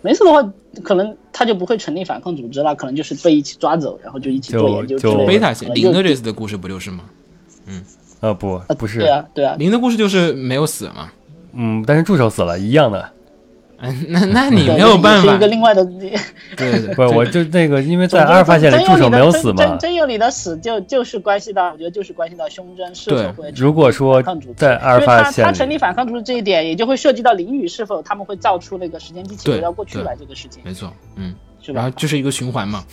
没死的话，可能他就不会成立反抗组织了，可能就是被一起抓走，然后就一起做研究之类的。零的这次的故事不就是吗？嗯呃不呃不是对，啊，对啊，零的故事就是没有死嘛。嗯，但是助手死了，一样的。[LAUGHS] 嗯，那那你没有办法是一个，另外的。[LAUGHS] 对对对，不是，我就那个，因为在阿尔法线里助手没有死嘛真。真有你的死就就是关系到，我觉得就是关系到胸针是否会如果说在阿尔法因为他他，成立反抗组织这一点，也就会涉及到淋雨是否他们会造出那个时间机器对回到过去来这个事情，没错，嗯，是吧？然后就是一个循环嘛。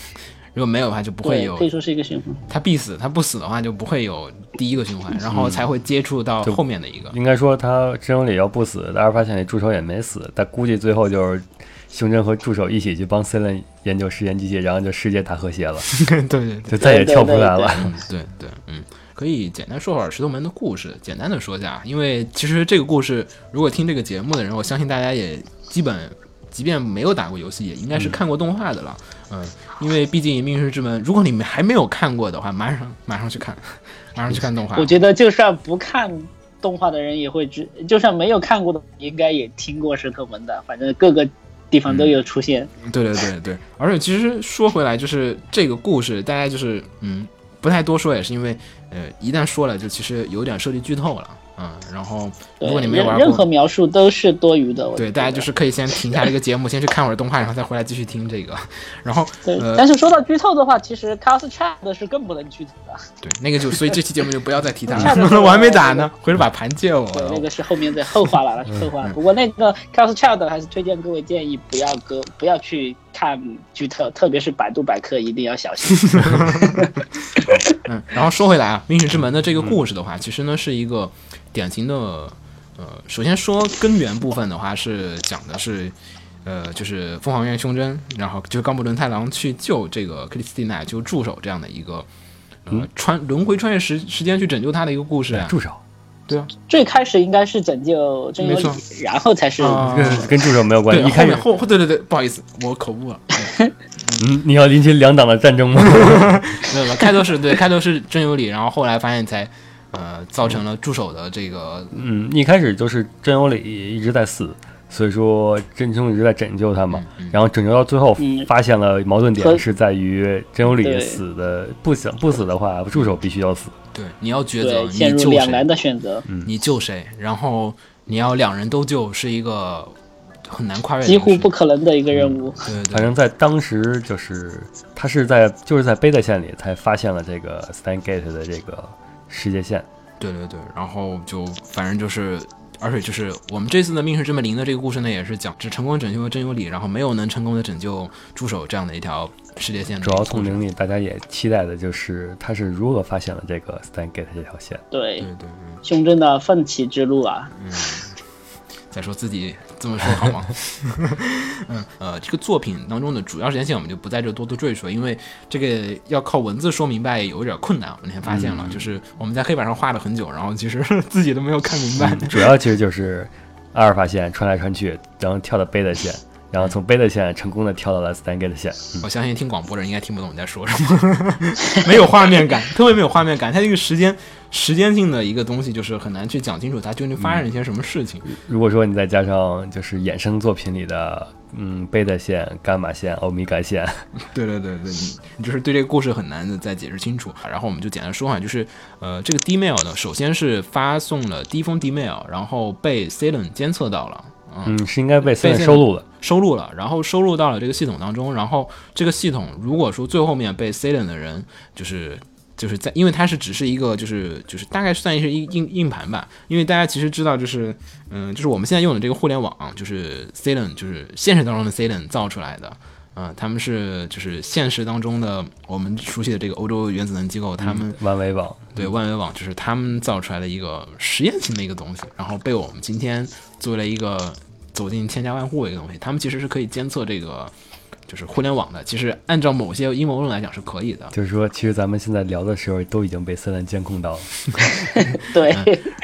如果没有的话，就不会，有可以说是一个循环。他必死，他不死的话就不会有第一个循环，然后才会接触到后面的一个。应该说他真有理要不死，在阿尔法线里助手也没死，但估计最后就是胸针和助手一起去帮 C 伦研究时间机器，然后就世界大和谐了，对 [LAUGHS] 对对，[LAUGHS] 就再也跳不出来了。嗯，对对，嗯，可以简单说会儿石头门的故事，简单的说一下，因为其实这个故事，如果听这个节目的人，我相信大家也基本，即便没有打过游戏，也应该是看过动画的了。嗯，因为毕竟《命运之门》，如果你们还没有看过的话，马上 [LAUGHS] 马上去看，[LAUGHS] 马上去看动画我。觉得就算不看动画的人也会知，就算没有看过的，应该也听过石头门的，反正各个地方都有出现。对对对对，而且其实说回来，就是这个故事，大家就是嗯，不太多说，也是因为呃，一旦说了，就其实有点涉及剧透了。嗯，然后如，果你没任玩过，任何描述都是多余的。对，大家就是可以先停下这个 [LAUGHS] 节目，先去看会儿动画，然后再回来继续听这个。然后 [LAUGHS] 对，呃但是说到剧透的话，其实 Cast Chat 是更不能剧透的。对，那个就所以这期节目就不要再提它了，[LAUGHS] 我还没打呢，回头把盘借我。对，那个是后面的后话了，那是后话。不过那个 Cast Chat 还是推荐各位建议不要搁不要去看剧透，特别是百度百科一定要小心。嗯，然后说回来啊，《命运之门》的这个故事的话，其实呢是一个典型的，呃，首先说根源部分的话是讲的是，呃，就是凤凰院胸针，然后就是冈部伦太郎去救这个克里斯蒂娜，就助手这样的一个，呃，穿轮回穿越时时间去拯救他的一个故事啊。助手，对啊，最开始应该是拯救真由里，然后才是啊跟跟助手没有关，系。一开始后，后对对对，不好意思，我口误了。[LAUGHS] 嗯，你要引起两党的战争吗？[LAUGHS] 没有没有，开头是对，开头是真有理，然后后来发现才呃造成了助手的这个嗯，一开始就是真有理一直在死，所以说真凶一直在拯救他嘛。嗯然后拯救到最后嗯，发现了矛盾点是在于真有理死的不死不死的话，助手必须要死。对，你要抉择，陷你救入两难，的选择，你救谁，然后你要两人都救，是一个很难跨越几乎不可能的一个任务。对对对，反正在当时就是他是在就是在贝塔线里才发现了这个 Stan Gate 的这个世界线。对对对，然后就反正就是。而且就是我们这次的命是这么灵的这个故事呢，也是讲只成功拯救了真有理，然后没有能成功的拯救助手这样的一条世界线主。要从灵里，大家也期待的就是他是如何发现了这个 Stan Gate 这条线。对对，对对，胸针的奋起之路啊，再说自己这么说好吗？[LAUGHS] 嗯呃，这个作品当中的主要时间线我们就不在这多多赘述，因为这个要靠文字说明白有一点困难。我那天发现了，就是我们在黑板上画了很久，然后其实自己都没有看明白。[LAUGHS] 主要其实就是阿尔法线穿来穿去，然后跳到贝塔线，然后从贝塔线成功的跳到了 Stan Gate 线。嗯我相信听广播的人应该听不懂你在说什么，[LAUGHS] 没有画面感，特别没有画面感。它这个时间时间性的一个东西，就是很难去讲清楚它究竟发生了一些什么事情。如果说你再加上就是衍生作品里的嗯贝塔线、伽马线、欧米伽线，[LAUGHS] 对对对对，你你就是对这个故事很难的再解释清楚。然后我们就简单说哈，就是呃，这个 D mail 呢，首先是发送了第一封 D mail，然后被 Ceylon 监测到了，嗯，嗯，是应该被收录了。收录了，然后收录到了这个系统当中。然后这个系统如果说最后面被 Selen 的人就是。就是在，因为它是只是一个，就是就是大概算是硬硬硬盘吧。因为大家其实知道，就是嗯，就是我们现在用的这个互联网，就是 Selen，就是现实当中的 Selen 造出来的。嗯，他们是就是现实当中的我们熟悉的这个欧洲原子能机构，他们万维网，对万维网就是他们造出来的一个实验性的一个东西，然后被我们今天作为了一个走进千家万户的一个东西。他们其实是可以监测这个就是互联网的，其实按照某些阴谋论来讲是可以的。就是说，其实咱们现在聊的时候都已经被森兰监控到了。[LAUGHS] 对。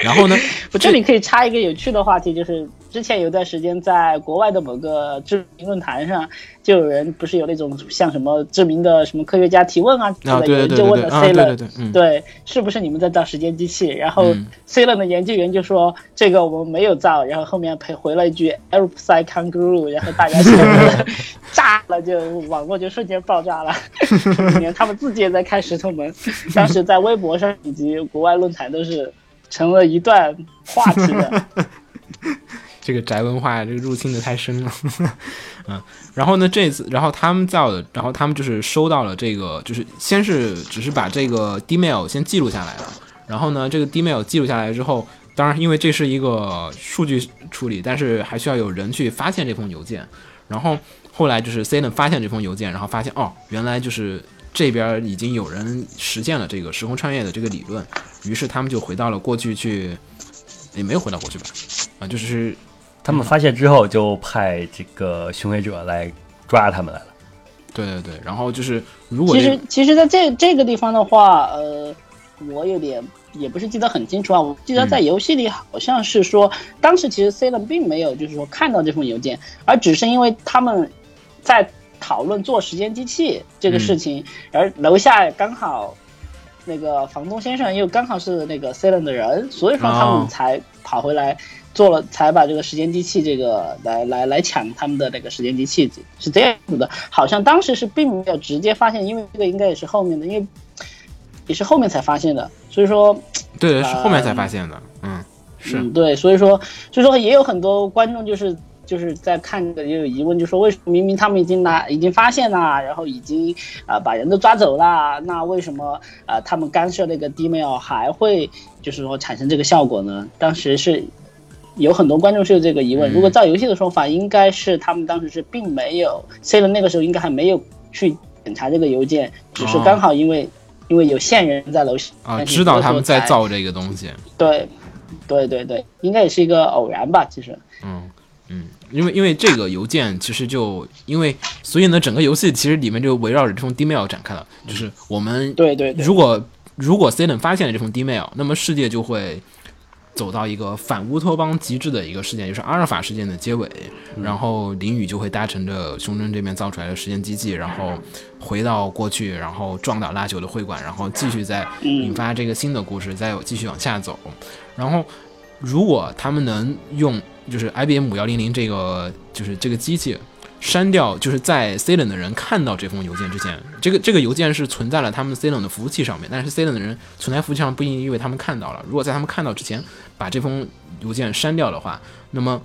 然后呢，[LAUGHS] 我这里可以插一个有趣的话题，就是之前有段时间在国外的某个知名论坛上，就有人不是有那种像什么知名的什么科学家提问啊之啊，类的，对对对就问了对对啊，C 了对对，对，是不是你们在造时间机器？然后嗯 C 了的研究员就说这个我们没有造，然后后面配回了一句 Aeropsi Kangaroo，然后大家就 [LAUGHS] 炸了，就网络就瞬间爆炸了。[LAUGHS] 连他们自己也在开石头门，当时在微博上以及国外论坛都是成了一段话题的。[LAUGHS] 这个宅文化这个入侵的太深了，[LAUGHS] 嗯，然后呢，这次，然后他们造的，然后他们就是收到了这个，就是先是只是把这个 D mail 先记录下来了，然后呢，这个 D mail 记录下来之后，当然因为这是一个数据处理，但是还需要有人去发现这封邮件，然后后来就是 C 呢发现这封邮件，然后发现哦，原来就是这边已经有人实践了这个时空穿越的这个理论，于是他们就回到了过去去，也没有回到过去吧，啊，就是他们发现之后，就派这个巡回者来抓他们来了。对对对，然后就是如果其实其实在这这个地方的话，呃，我有点也不是记得很清楚啊。我记得在游戏里好像是说，当时其实 C 罗并没有就是说看到这封邮件，而只是因为他们在讨论做时间机器这个事情，而楼下刚好那个房东先生又刚好是那个 C 人的人，所以说他哦们才跑回来。做了才把这个时间机器这个来来来抢他们的那个时间机器是这样子的，好像当时是并没有直接发现，因为这个应该也是后面的，因为也是后面才发现的，所以说对对是后面才发现的，嗯，是嗯对，所以说所以说也有很多观众就是就是在看的也有疑问，就说为什么明明他们已经拿已经发现了，然后已经啊、呃把人都抓走了，那为什么啊、呃他们干涉那个 D mail 还会就是说产生这个效果呢？当时是。有很多观众是有这个疑问，嗯如果照游戏的说法，应该是他们当时是并没有 C 的那个时候应该还没有去检查这个邮件，只是哦刚好因为、因为有线人在楼下啊，知道他们在造这个东西，对，对对对，应该也是一个偶然吧，其实。嗯嗯，因为因为这个邮件其实就因为所以呢，整个游戏其实里面就围绕着这封 email 展开了，就是我们对对对，如果如果 C 人发现了这封 email，那么世界就会走到一个反乌托邦极致的一个事件，就是阿尔法事件的结尾，然后林雨就会搭乘着胸针这边造出来的时间机器，然后回到过去，然后撞倒拉球的会馆，然后继续再引发这个新的故事，再继续往下走。然后如果他们能用就是 IBM 幺零零这个就是这个机器。删掉，就是在 C 冷的人看到这封邮件之前，这个这个邮件是存在了他们 C 冷的服务器上面，但是 C 冷的人存在服务器上不一定意味他们看到了。如果在他们看到之前把这封邮件删掉的话，那么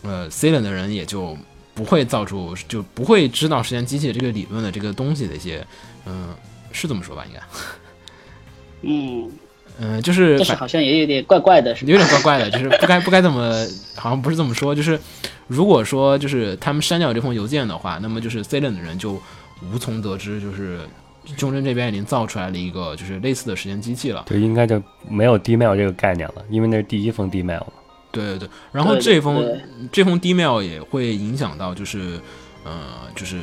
呃 C 冷的人也就不会造出，就不会知道时间机器这个理论的这个东西的一些，嗯、是这么说吧？应该，嗯，嗯、就是是好像也有点怪怪的，是有点怪怪的，就是不该不该这么，好像不是这么说。就是如果说就是他们删掉这封邮件的话，那么就是 C 冷的人就无从得知，就是中贞这边已经造出来了一个就是类似的时间机器了。就应该就没有 D-mail 这个概念了，因为那是第一封 D-mail 嘛。对对对，然后这封这封 D-mail 也会影响到就是呃就是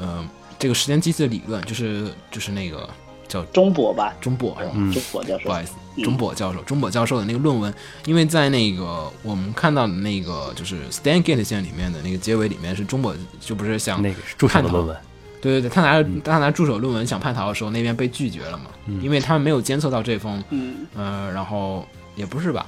呃这个时间机器的理论，就是就是那个叫中博吧，中博是吧？嗯。中博教授。不好意思，嗯。中博教授，中博教授的那个论文，因为在那个我们看到的那个就是 Stan Gate 线里面的那个结尾里面是中博就不是想那个是助手的论文，对对对，他拿他拿助手论文想叛逃的时候，那边被拒绝了嘛，因为他们没有监测到这封，嗯，呃，然后也不是吧，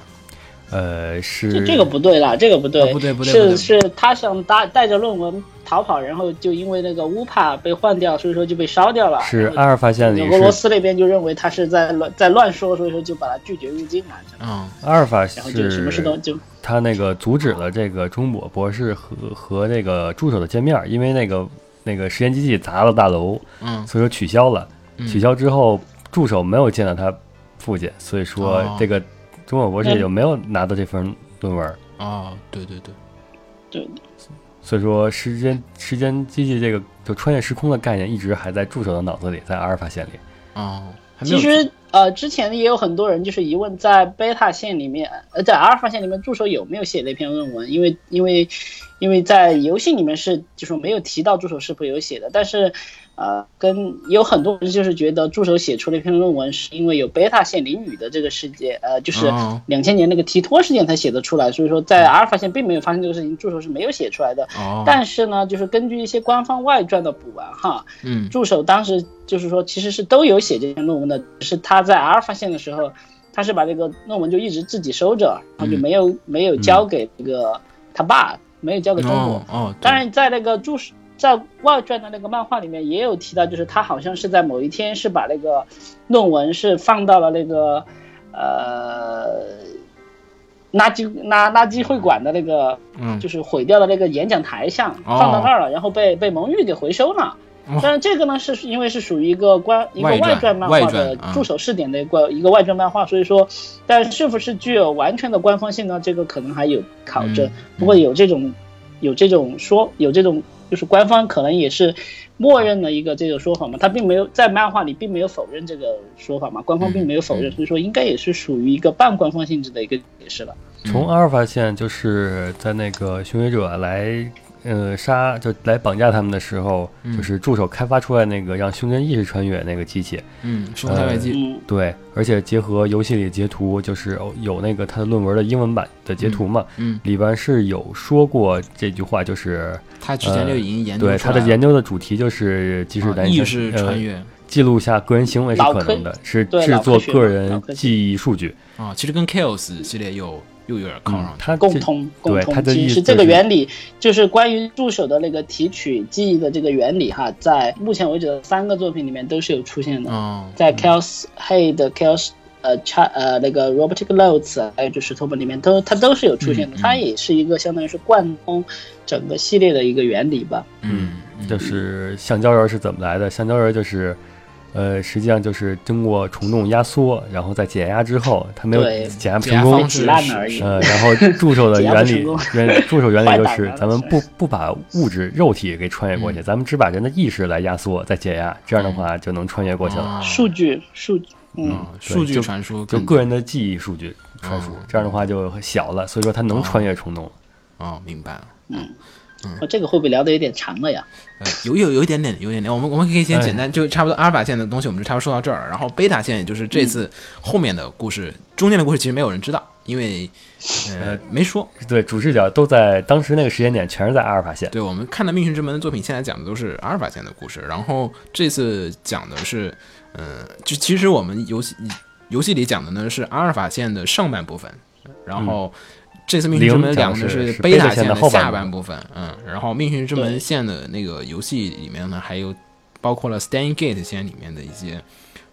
呃，是这这个不对啦，这个不对，啊不对不对是是他想带带着论文逃跑，然后就因为那个乌帕被换掉，所以说就被烧掉了。是阿尔法线里俄罗斯那边就认为他是在乱在乱说，所以说就把他拒绝入境了，嗯阿尔法然后就什么事都就他那个阻止了这个中博博士和和那个助手的见面，因为那个那个实验机器砸了大楼，嗯所以说取消了。嗯取消之后，助手没有见到他父亲，所以说哦这个中国博士也就没有拿到这份论文。啊，对对对，对所以说，时间时间机器这个就穿越时空的概念一直还在助手的脑子里，在阿尔法线里。哦，还没有其实呃，之前也有很多人就是疑问，在贝塔线里面，呃，在阿尔法线里面，助手有没有写那篇论文？因为因为因为在游戏里面是就说没有提到助手是否有写的，但是呃，跟有很多人就是觉得助手写出了一篇论文，是因为有贝塔线淋雨的这个事件，呃，就是哦。两千年那个提托事件才写得出来，所以说在阿尔法线并没有发生这个事情，助手是没有写出来的。哦，但是呢，就是根据一些官方外传的补完哈，嗯。助手当时就是说，其实是都有写这篇论文的，只是他在阿尔法线的时候，他是把这个论文就一直自己收着，然后就没有、没有交给这个他爸，没有交给中国。哦哦，当然，在那个注释在外传的那个漫画里面也有提到，就是他好像是在某一天是把那个论文是放到了那个呃垃圾垃垃圾会馆的那个嗯就是毁掉的那个演讲台上，哦放到那儿了，然后被被蒙玉给回收了。哦但是这个呢，是因为是属于一个关一个外传漫画的助手试点的一个一个外传漫画，所以说，但是不是具有完全的官方性呢？这个可能还有考证嗯。不过有这种有这种说有这种就是官方可能也是默认了一个这个说法嘛，他并没有在漫画里并没有否认这个说法嘛，官方并没有否认，所以说应该也是属于一个半官方性质的一个解释了。从阿尔法线就是在那个寻回者来呃杀就来绑架他们的时候，就是助手开发出来那个让胸针意识穿越那个机器，嗯，对，而且结合游戏里截图，就是有有那个他的论文的英文版的截图嘛，嗯，里边是有说过这句话，就是他之前就已经研究对他的研究的主题就是即使啊单意识穿呃越记录下个人行为是可能的，是制作个人记忆数据。啊，其实跟 Chaos 系列又又有点靠上嗯，去，共通共通，的意思其实这个原理就是关于助手的那个提取记忆的这个原理哈，在目前为止的三个作品里面都是有出现的，嗯，在 Chaos Hay 的 Chaos 呃 Cha 呃那个 Robotic Notes，还有就是 t o 里面都它都是有出现的，它也是一个相当于是贯通整个系列的一个原理吧。嗯，嗯就是橡胶人是怎么来的？橡胶人就是，呃，实际上就是经过虫洞压缩，然后在减压之后，它没有对减压成功。呃，[LAUGHS] 然后助手的原理原 [LAUGHS] 助手原理就是咱们不不把物质肉体给穿越过去，嗯。咱们只把人的意识来压缩再减压，这样的话就能穿越过去了。啊。数据数据，嗯，嗯，数据传输就更个人的记忆数据传输哦，这样的话就小了，所以说它能穿越虫洞。哦，明白了。哦这个会不会聊得有点长了呀？呃，有有有一点点，有一点点。我们我们可以先哎简单，就差不多阿尔法线的东西，我们就差不多说到这儿。然后贝塔线，也就是这次后面的故事，中间的故事其实没有人知道，因为呃没说。对，主视角都在当时那个时间点，全是在阿尔法线。对我们看的《命运之门》的作品，现在讲的都是阿尔法线的故事，然后这次讲的是，呃，就其实我们游戏游戏里讲的呢是阿尔法线的上半部分，然后。这次《命运之门》讲的是贝塔线的下半部分，嗯，然后《命运之门》线的那个游戏里面呢，还有包括了 Stain Gate 线里面的一些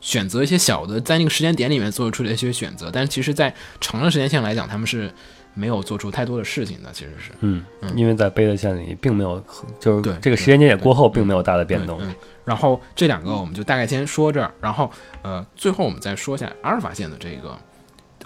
选择，一些小的在那个时间点里面做出的一些选择，但是其实在长的时间线来讲，他们是没有做出太多的事情的，其实是，嗯，因为在贝塔线里并没有，就是对这个时间节点过后并没有大的变动。嗯，然后这两个我们就大概先说这儿，然后呃，最后我们再说一下阿尔法线的这个。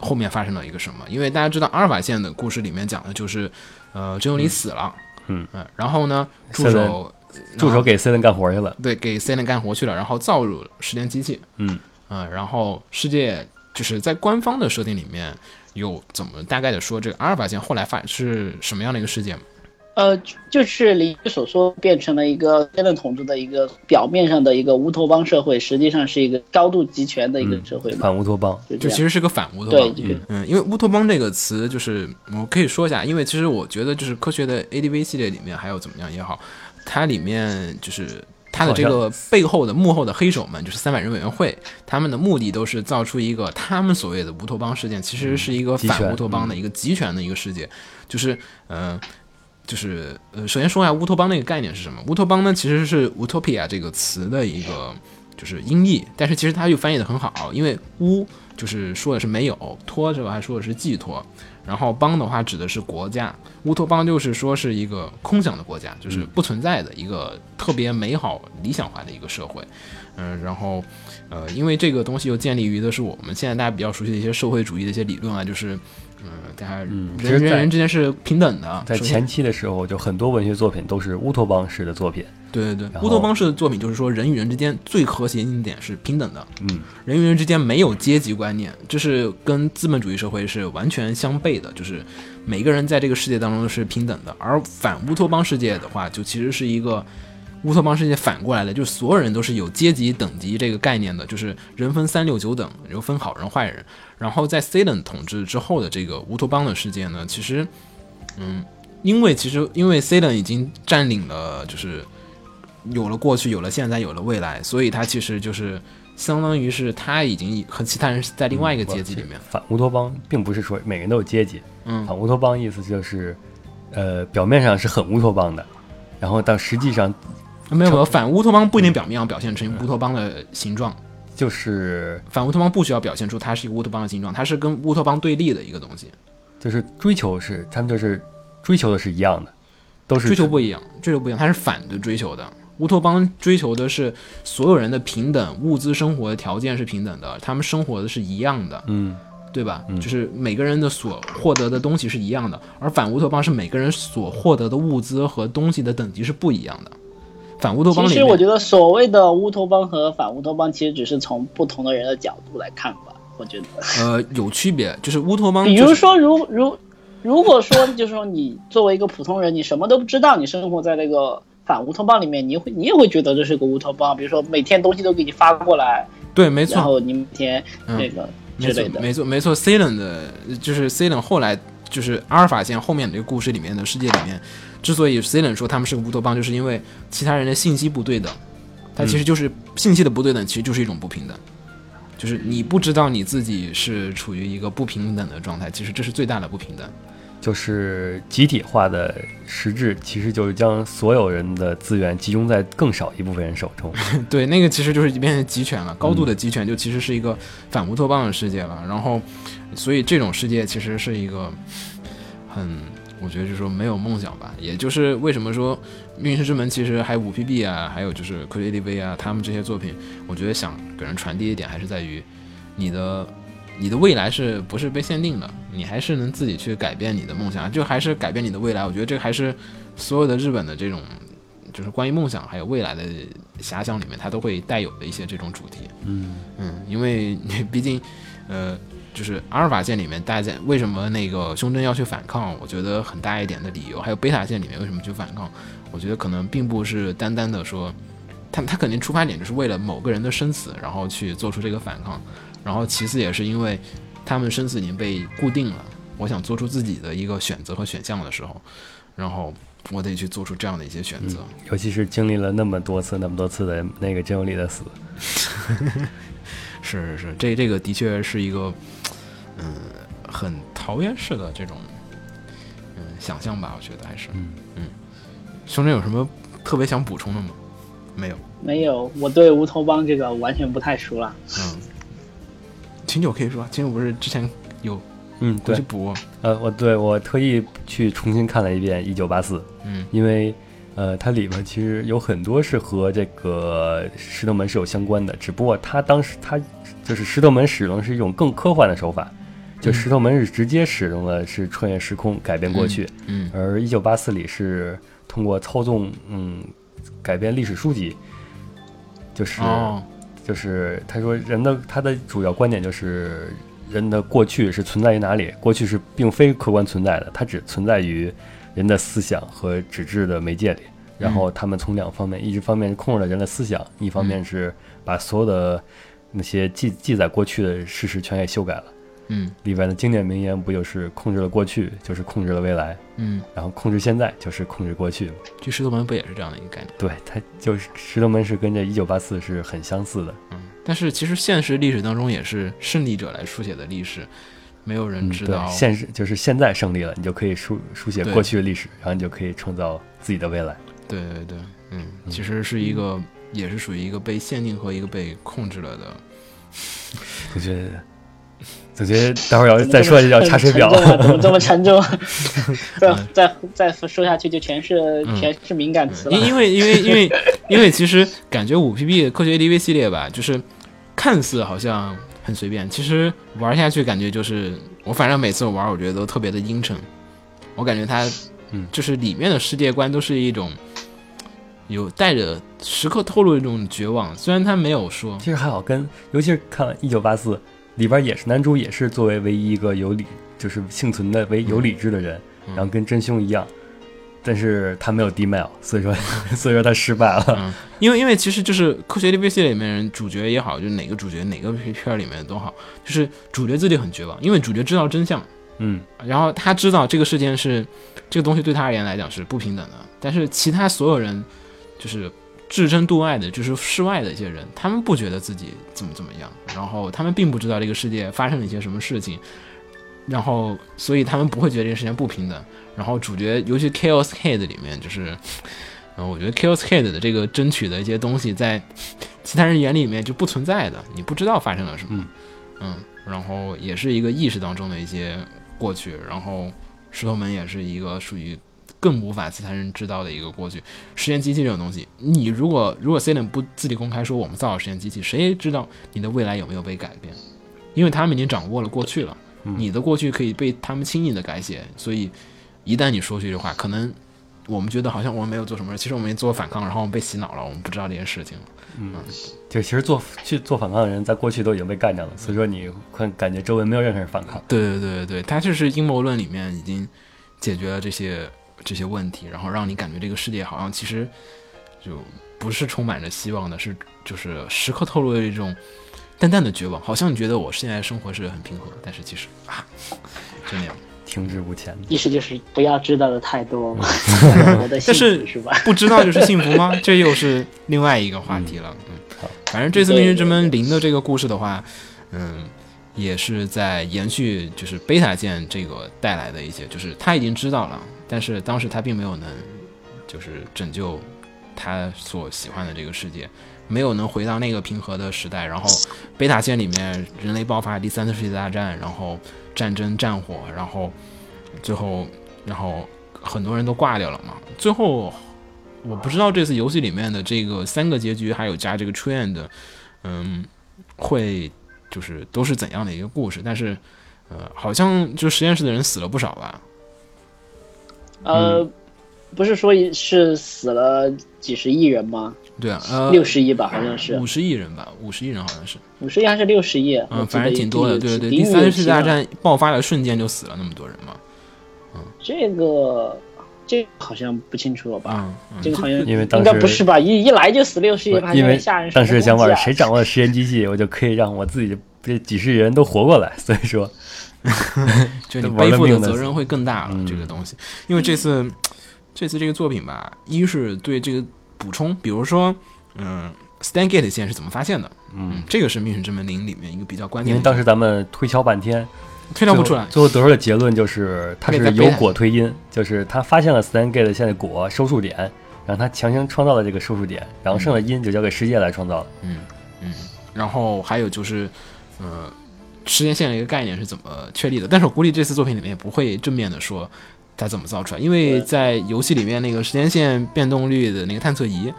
后面发生了一个什么？因为大家知道阿尔法线的故事里面讲的就是，呃，真由里死了，嗯。嗯，然后呢，助手助手给 C 伦干活去了，对，给 C 伦干活去了，然后造入时间机器，嗯。嗯，然后世界就是在官方的设定里面有怎么大概的说这个阿尔法线后来发是什么样的一个事件吗？呃，就是李所说，变成了一个真正统治的一个表面上的一个乌托邦社会，实际上是一个高度集权的一个社会。反乌托邦，就其实是个反乌托邦。对，嗯，因为乌托邦这个词，就是我可以说一下，因为其实我觉得，就是科学的 ADV 系列里面，还有怎么样也好，它里面就是它的这个背后的幕后的黑手们，就是三百人委员会，他们的目的都是造出一个他们所谓的乌托邦事件，其实是一个反乌托邦的一个集权的一个世界，就是嗯。就是呃，首先说一下乌托邦那个概念是什么？乌托邦呢，其实是 utopia 这个词的一个就是音译，但是其实它又翻译的很好，因为乌就是说的是没有，托这个还说的是寄托，然后邦的话指的是国家，乌托邦就是说是一个空想的国家，就是不存在的一个特别美好理想化的一个社会，嗯，然后呃，因为这个东西又建立于的是我们现在大家比较熟悉的一些社会主义的一些理论啊，就是。嗯，大家人人人之间是平等的。在前期的时候，就很多文学作品都是乌托邦式的作品。对对对，乌托邦式的作品就是说，人与人之间最核心一点是平等的。嗯，人与人之间没有阶级观念，这是跟资本主义社会是完全相悖的。就是每个人在这个世界当中是平等的，而反乌托邦世界的话，就其实是一个。乌托邦世界反过来了，就是所有人都是有阶级等级这个概念的，就是人分三六九等，然后分好人坏人。然后在伦统治之后的这个乌托邦的世界呢，其实，嗯，因为其实因为伦已经占领了，就是有了过去，有了现在，有了未来，所以他其实就是相当于是他已经和其他人在另外一个阶级里面。反乌托邦并不是说每个人都有阶级，嗯，反乌托邦意思就是，呃，表面上是很乌托邦的，然后到实际上。没有没有，反乌托邦不一定表面要表现成乌托邦的形状，就是反乌托邦不需要表现出它是一个乌托邦的形状，它是跟乌托邦对立的一个东西，就是追求是他们就是追求的是一样的，都是追求不一样，追求不一样，它是反的追求的。乌托邦追求的是所有人的平等，物资生活的条件是平等的，他们生活的是一样的，嗯，对吧？就是每个人的所获得的东西是一样的，而反乌托邦是每个人所获得的物资和东西的等级是不一样的。反乌托邦。其实我觉得所谓的乌托邦和反乌托邦，其实只是从不同的人的角度来看吧。我觉得，呃，有区别，就是乌托邦。比如说，如如如果说，就是说你作为一个普通人，你什么都不知道，你生活在那个反乌托邦里面，你会你也会觉得这是个乌托邦。比如说每天东西都给你发过来，对，没错。然后你每天那个之类的，没错没错。C 冷的，就是 C 冷后来就是阿尔法线后面这个故事里面的世界里面。之所以 C 冷说他们是个乌托邦，就是因为其他人的信息不对等，它其实就是信息的不对等，其实就是一种不平等，就是你不知道你自己是处于一个不平等的状态，其实这是最大的不平等。就是集体化的实质，其实就是将所有人的资源集中在更少一部分人手中。[LAUGHS] 对，那个其实就是变成集权了，高度的集权，就其实是一个反乌托邦的世界了。然后，所以这种世界其实是一个很。我觉得就是说没有梦想吧，也就是为什么说《命运之门》其实还有五 PB 啊，还有就是科学 ADV 啊，他们这些作品，我觉得想给人传递一点，还是在于你的你的未来是不是被限定的？你还是能自己去改变你的梦想，就还是改变你的未来。我觉得这个还是所有的日本的这种就是关于梦想还有未来的遐想里面，它都会带有的一些这种主题。嗯嗯，因为毕竟呃。就是阿尔法线里面，大家为什么那个胸针要去反抗？我觉得很大一点的理由，还有贝塔线里面为什么去反抗？我觉得可能并不是单单的说，他他肯定出发点就是为了某个人的生死，然后去做出这个反抗。然后其次也是因为，他们生死已经被固定了，我想做出自己的一个选择和选项的时候，然后我得去做出这样的一些选择。尤其是经历了那么多次、那么多次的那个真由里的死，[LAUGHS] 是是是，这这个的确是一个，嗯，很桃源式的这种，嗯，想象吧，我觉得还是，嗯嗯。兄弟有什么特别想补充的吗？没有，没有，我对乌托邦这个完全不太熟了。嗯。秦九可以说，秦九不是之前有嗯，对回去，补，呃，我对我特意去重新看了一遍《一九八四》，嗯因为呃，它里面其实有很多是和这个石头门是有相关的，只不过它当时它就是石头门使用的是一种更科幻的手法，就嗯石头门是直接使用的是穿越时空改变过去，嗯而一九八四里是通过操纵嗯改变历史书籍，就是、哦，就是他说人的他的主要观点就是人的过去是存在于哪里，过去是并非客观存在的，它只存在于人的思想和纸质的媒介里。然后他们从两方面，一方面是控制了人的思想，一方面是把所有的那些记记载过去的事实全给修改了。嗯里边的经典名言不就是控制了过去，就是控制了未来，嗯，然后控制现在就是控制过去嘛。这石头门不也是这样的一个概念？对，它就是石头门是跟这一九八四是很相似的。嗯，但是其实现实历史当中也是胜利者来书写的历史，没有人知道。，现实就是现在胜利了，你就可以书书写过去的历史，然后你就可以创造自己的未来。对对对，嗯，其实是一个，也是属于一个被限定和一个被控制了的。我觉得，我觉得待会儿要再说就要查水表怎么这么沉重啊？怎么这么沉重？[LAUGHS] 再再再说下去就全是嗯全是敏感词了因。因为因为因为因为其实感觉五 PB 的科学 ADV 系列吧，就是看似好像很随便，其实玩下去感觉就是我反正每次我玩，我觉得都特别的阴沉。我感觉它，嗯就是里面的世界观都是一种有带着时刻透露一种绝望，虽然他没有说，其实还好跟，尤其是看《一九八四》里边也是男主也是作为唯一一个有理，就是幸存的唯有理智的人，嗯然后跟真凶一样，但是他没有 D mail，所以说 [LAUGHS] 所以说他失败了。嗯，因为因为其实就是科学列里面人主角也好，就是哪个主角哪个片儿里面都好，就是主角自己很绝望，因为主角知道真相。嗯，然后他知道这个事件是这个东西对他而言来讲是不平等的，但是其他所有人就是至真度外的，就是世外的一些人，他们不觉得自己怎么怎么样，然后他们并不知道这个世界发生了一些什么事情，然后所以他们不会觉得这个世界不平等。然后主角，尤其 Chaos Head 里面，就是，嗯，我觉得 Chaos Head 的这个争取的一些东西，在其他人眼里面就不存在的，你不知道发生了什么，嗯嗯，然后也是一个意识当中的一些过去，然后石头门也是一个属于更无法其他人知道的一个过去。实验机器这种东西，你如果如果 C 冷不自己公开说我们造了实验机器，谁知道你的未来有没有被改变？因为他们已经掌握了过去了，嗯你的过去可以被他们轻易的改写，所以一旦你说出这句话，可能我们觉得好像我们没有做什么事，其实我们也做反抗，然后我们被洗脑了，我们不知道这件事情嗯。就其实做去做反抗的人，在过去都已经被干掉了，所以说你会感觉周围没有任何人反抗。对对对对对，他就是阴谋论里面已经解决了这些这些问题，然后让你感觉这个世界好像其实就不是充满着希望的，是就是时刻透露着一种淡淡的绝望，好像你觉得我现在生活是很平和，但是其实啊，就那样。停滞不前的。意思就是不要知道的太多嘛，[LAUGHS] 但是是吧？不知道就是幸福吗？[LAUGHS] 这又是另外一个话题了。嗯，好反正这次《命运之门零》的这个故事的话，嗯，也是在延续就是贝塔舰这个带来的一些，就是他已经知道了，但是当时他并没有能就是拯救他所喜欢的这个世界。没有能回到那个平和的时代，然后贝塔线里面人类爆发第三次世界大战，然后战争战火，然后最后然后很多人都挂掉了嘛。最后我不知道这次游戏里面的这个三个结局，还有加这个 trend 的，嗯，会就是都是怎样的一个故事？但是呃，好像就实验室的人死了不少吧？呃，不是说是死了几十亿人吗？对啊，呃，六十亿吧，好像是五十亿人吧，五十亿人好像是，五十亿还是六十亿？嗯，反正挺多的。对对对，有第三次世界大战爆发的瞬间就死了那么多人嘛。这个这个好像不清楚了吧？嗯嗯，这个好像因为当应该时不是吧？一一来就死六十亿，不因为吓人。当时想法是谁掌？握了时间机器，我就可以让我自己这几十亿人都活过来，所以说 [LAUGHS] 就你背负的责任会更大了。嗯这个东西，因为这次这次这个作品吧，一是对这个补充，比如说，嗯，Stan Gate 线是怎么发现的？嗯，这个是《命运之门零》里面一个比较关键的，因为当时咱们推敲半天，推敲不出来。最后得出的结论就是他是有他可以在贝塔果推因，就是他发现了 Stan Gate 线的果收束点，然后他强行创造了这个收束点，然后剩下的因就交给世界来创造了。嗯嗯，然后还有就是，呃，时间线的一个概念是怎么确立的？但是我估计这次作品里面也不会正面的说它怎么造出来，因为在游戏里面那个时间线变动率的那个探测仪，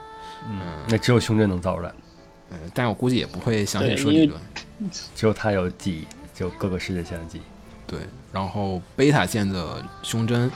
嗯，那只有胸针能造出来，嗯，但我估计也不会详细说理论。只有他有记忆，只有各个世界线的记忆。对，然后贝塔线的胸针，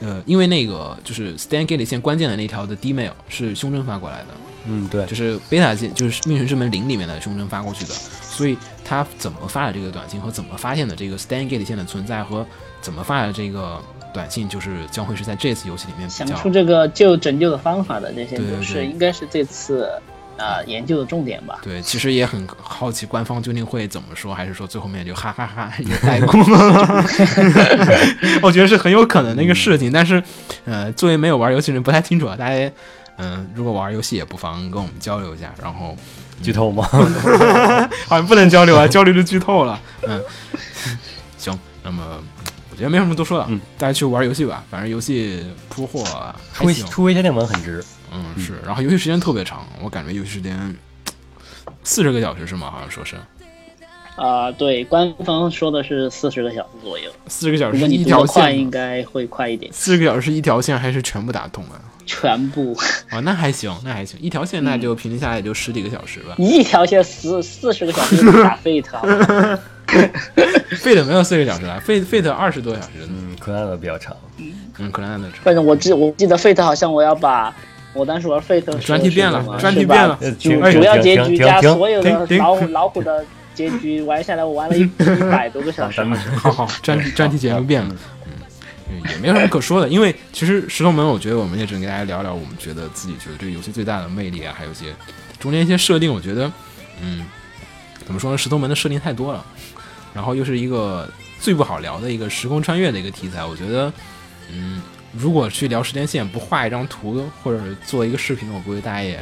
呃，因为那个就是 Stan Gate 线关键的那条的 D mail 是胸针发过来的，嗯，对，就是贝塔线就是《命运之门零》里面的胸针发过去的，所以他怎么发的这个短信和怎么发现的这个 Stan Gate 线的存在和怎么发的这个短信，就是将会是在这次游戏里面想出这个救拯救的方法的这些对对对都是应该是这次啊、研究的重点吧。对，其实也很好奇官方究竟会怎么说，还是说最后面就哈哈哈 [LAUGHS] 也带过？[LAUGHS] 我觉得是很有可能的一个事情，但是，呃，作为没有玩游戏的人不太清楚啊。大家，嗯、如果玩游戏也不妨跟我们交流一下。然后，[LAUGHS] 剧透吗？好 [LAUGHS] 像不能交流啊，[LAUGHS] 交流就剧透了。嗯，行，那么我觉得没什么多说的，嗯，大家去玩游戏吧，反正游戏铺货还出行，出微限电网很值，嗯是，然后游戏时间特别长，我感觉游戏时间四十个小时是吗？好像说是。啊、对，官方说的是四十个小时左右，四十个小如果你时一条读得快，应，该会快一点。四十个小时一条线还是全部打通啊？全部 [LAUGHS] 哦，那还行，那还行，一条线那就平均下来也就十几个小时吧。一条线四四十个小时就打 Fate 好吗 Fate 没有四个小时啊，Fate Fate 二十多小时，嗯，柯南的比较长，嗯，可能那长。反正我记我记得 Fate 好像我要把我当时玩时候专题变了专题变了呃主主要结局加所有的老虎老虎的结局玩下来，我玩了一 [LAUGHS] 一百多个小时好好，[LAUGHS] 专题 [LAUGHS] 专题节目变了，嗯，也没有什么可说的，因为其实石头门，我觉得我们也只能给大家聊聊我们觉得自己觉得这个游戏最大的魅力啊，还有一些中间一些设定，我觉得，嗯，怎么说呢？石头门的设定太多了，然后又是一个最不好聊的一个时空穿越的一个题材，我觉得，嗯，如果去聊时间线，不画一张图或者做一个视频，我估计大家也。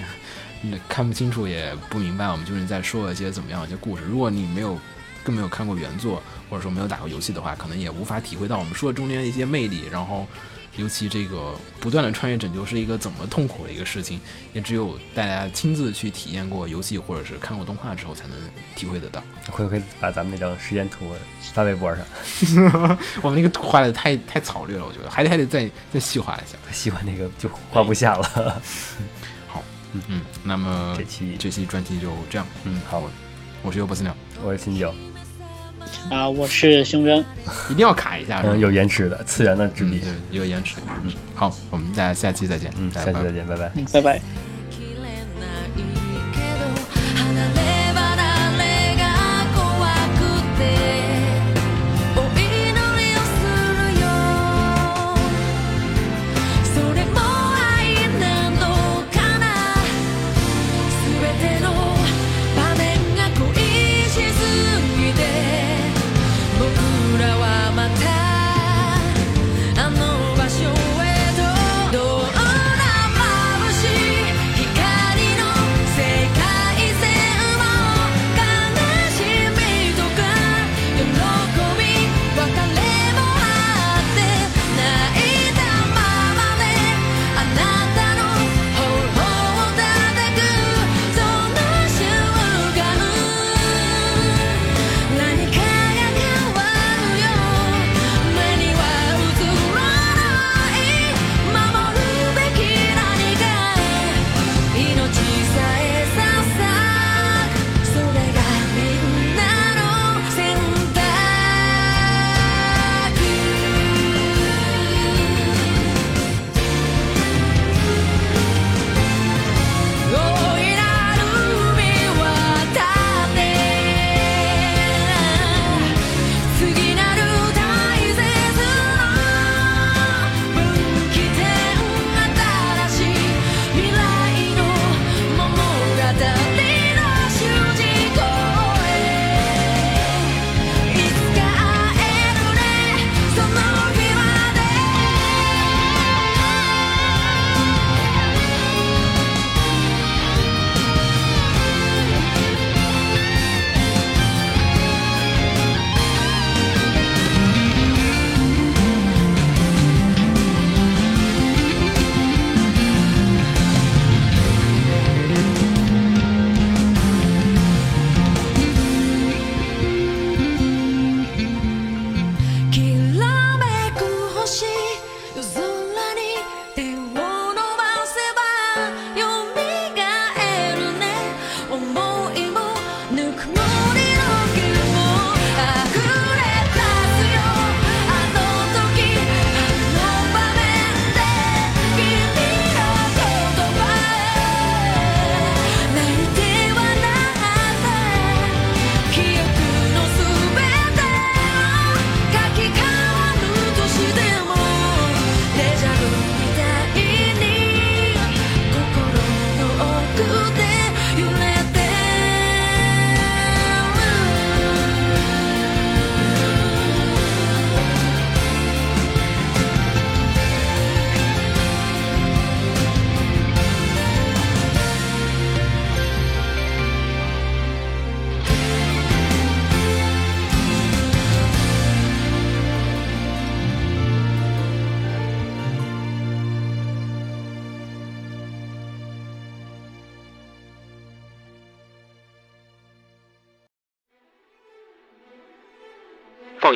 嗯看不清楚，也不明白我们究竟在说一些怎么样的一些故事。如果你没有更没有看过原作，或者说没有打过游戏的话，可能也无法体会到我们说的中间的一些魅力。然后，尤其这个不断的穿越拯救是一个怎么痛苦的一个事情，也只有大家亲自去体验过游戏或者是看过动画之后，才能体会得到。会不会把咱们那张时间图发微博上？我们那个图画的太太草率了，我觉得还得还得再再细化一下。喜欢那个就画不下了。[LAUGHS] 嗯嗯，那么这期这期专题就这样。嗯，好，我是优博斯鸟，我是新九，啊，我是胸针，一定要卡一下，嗯，有延迟的次元的纸嗯笔，对，有延迟。嗯，好，我们大家下期再见。嗯，下期再见，拜拜。嗯，拜拜。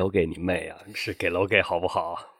楼给你妹啊！是给楼给好不好？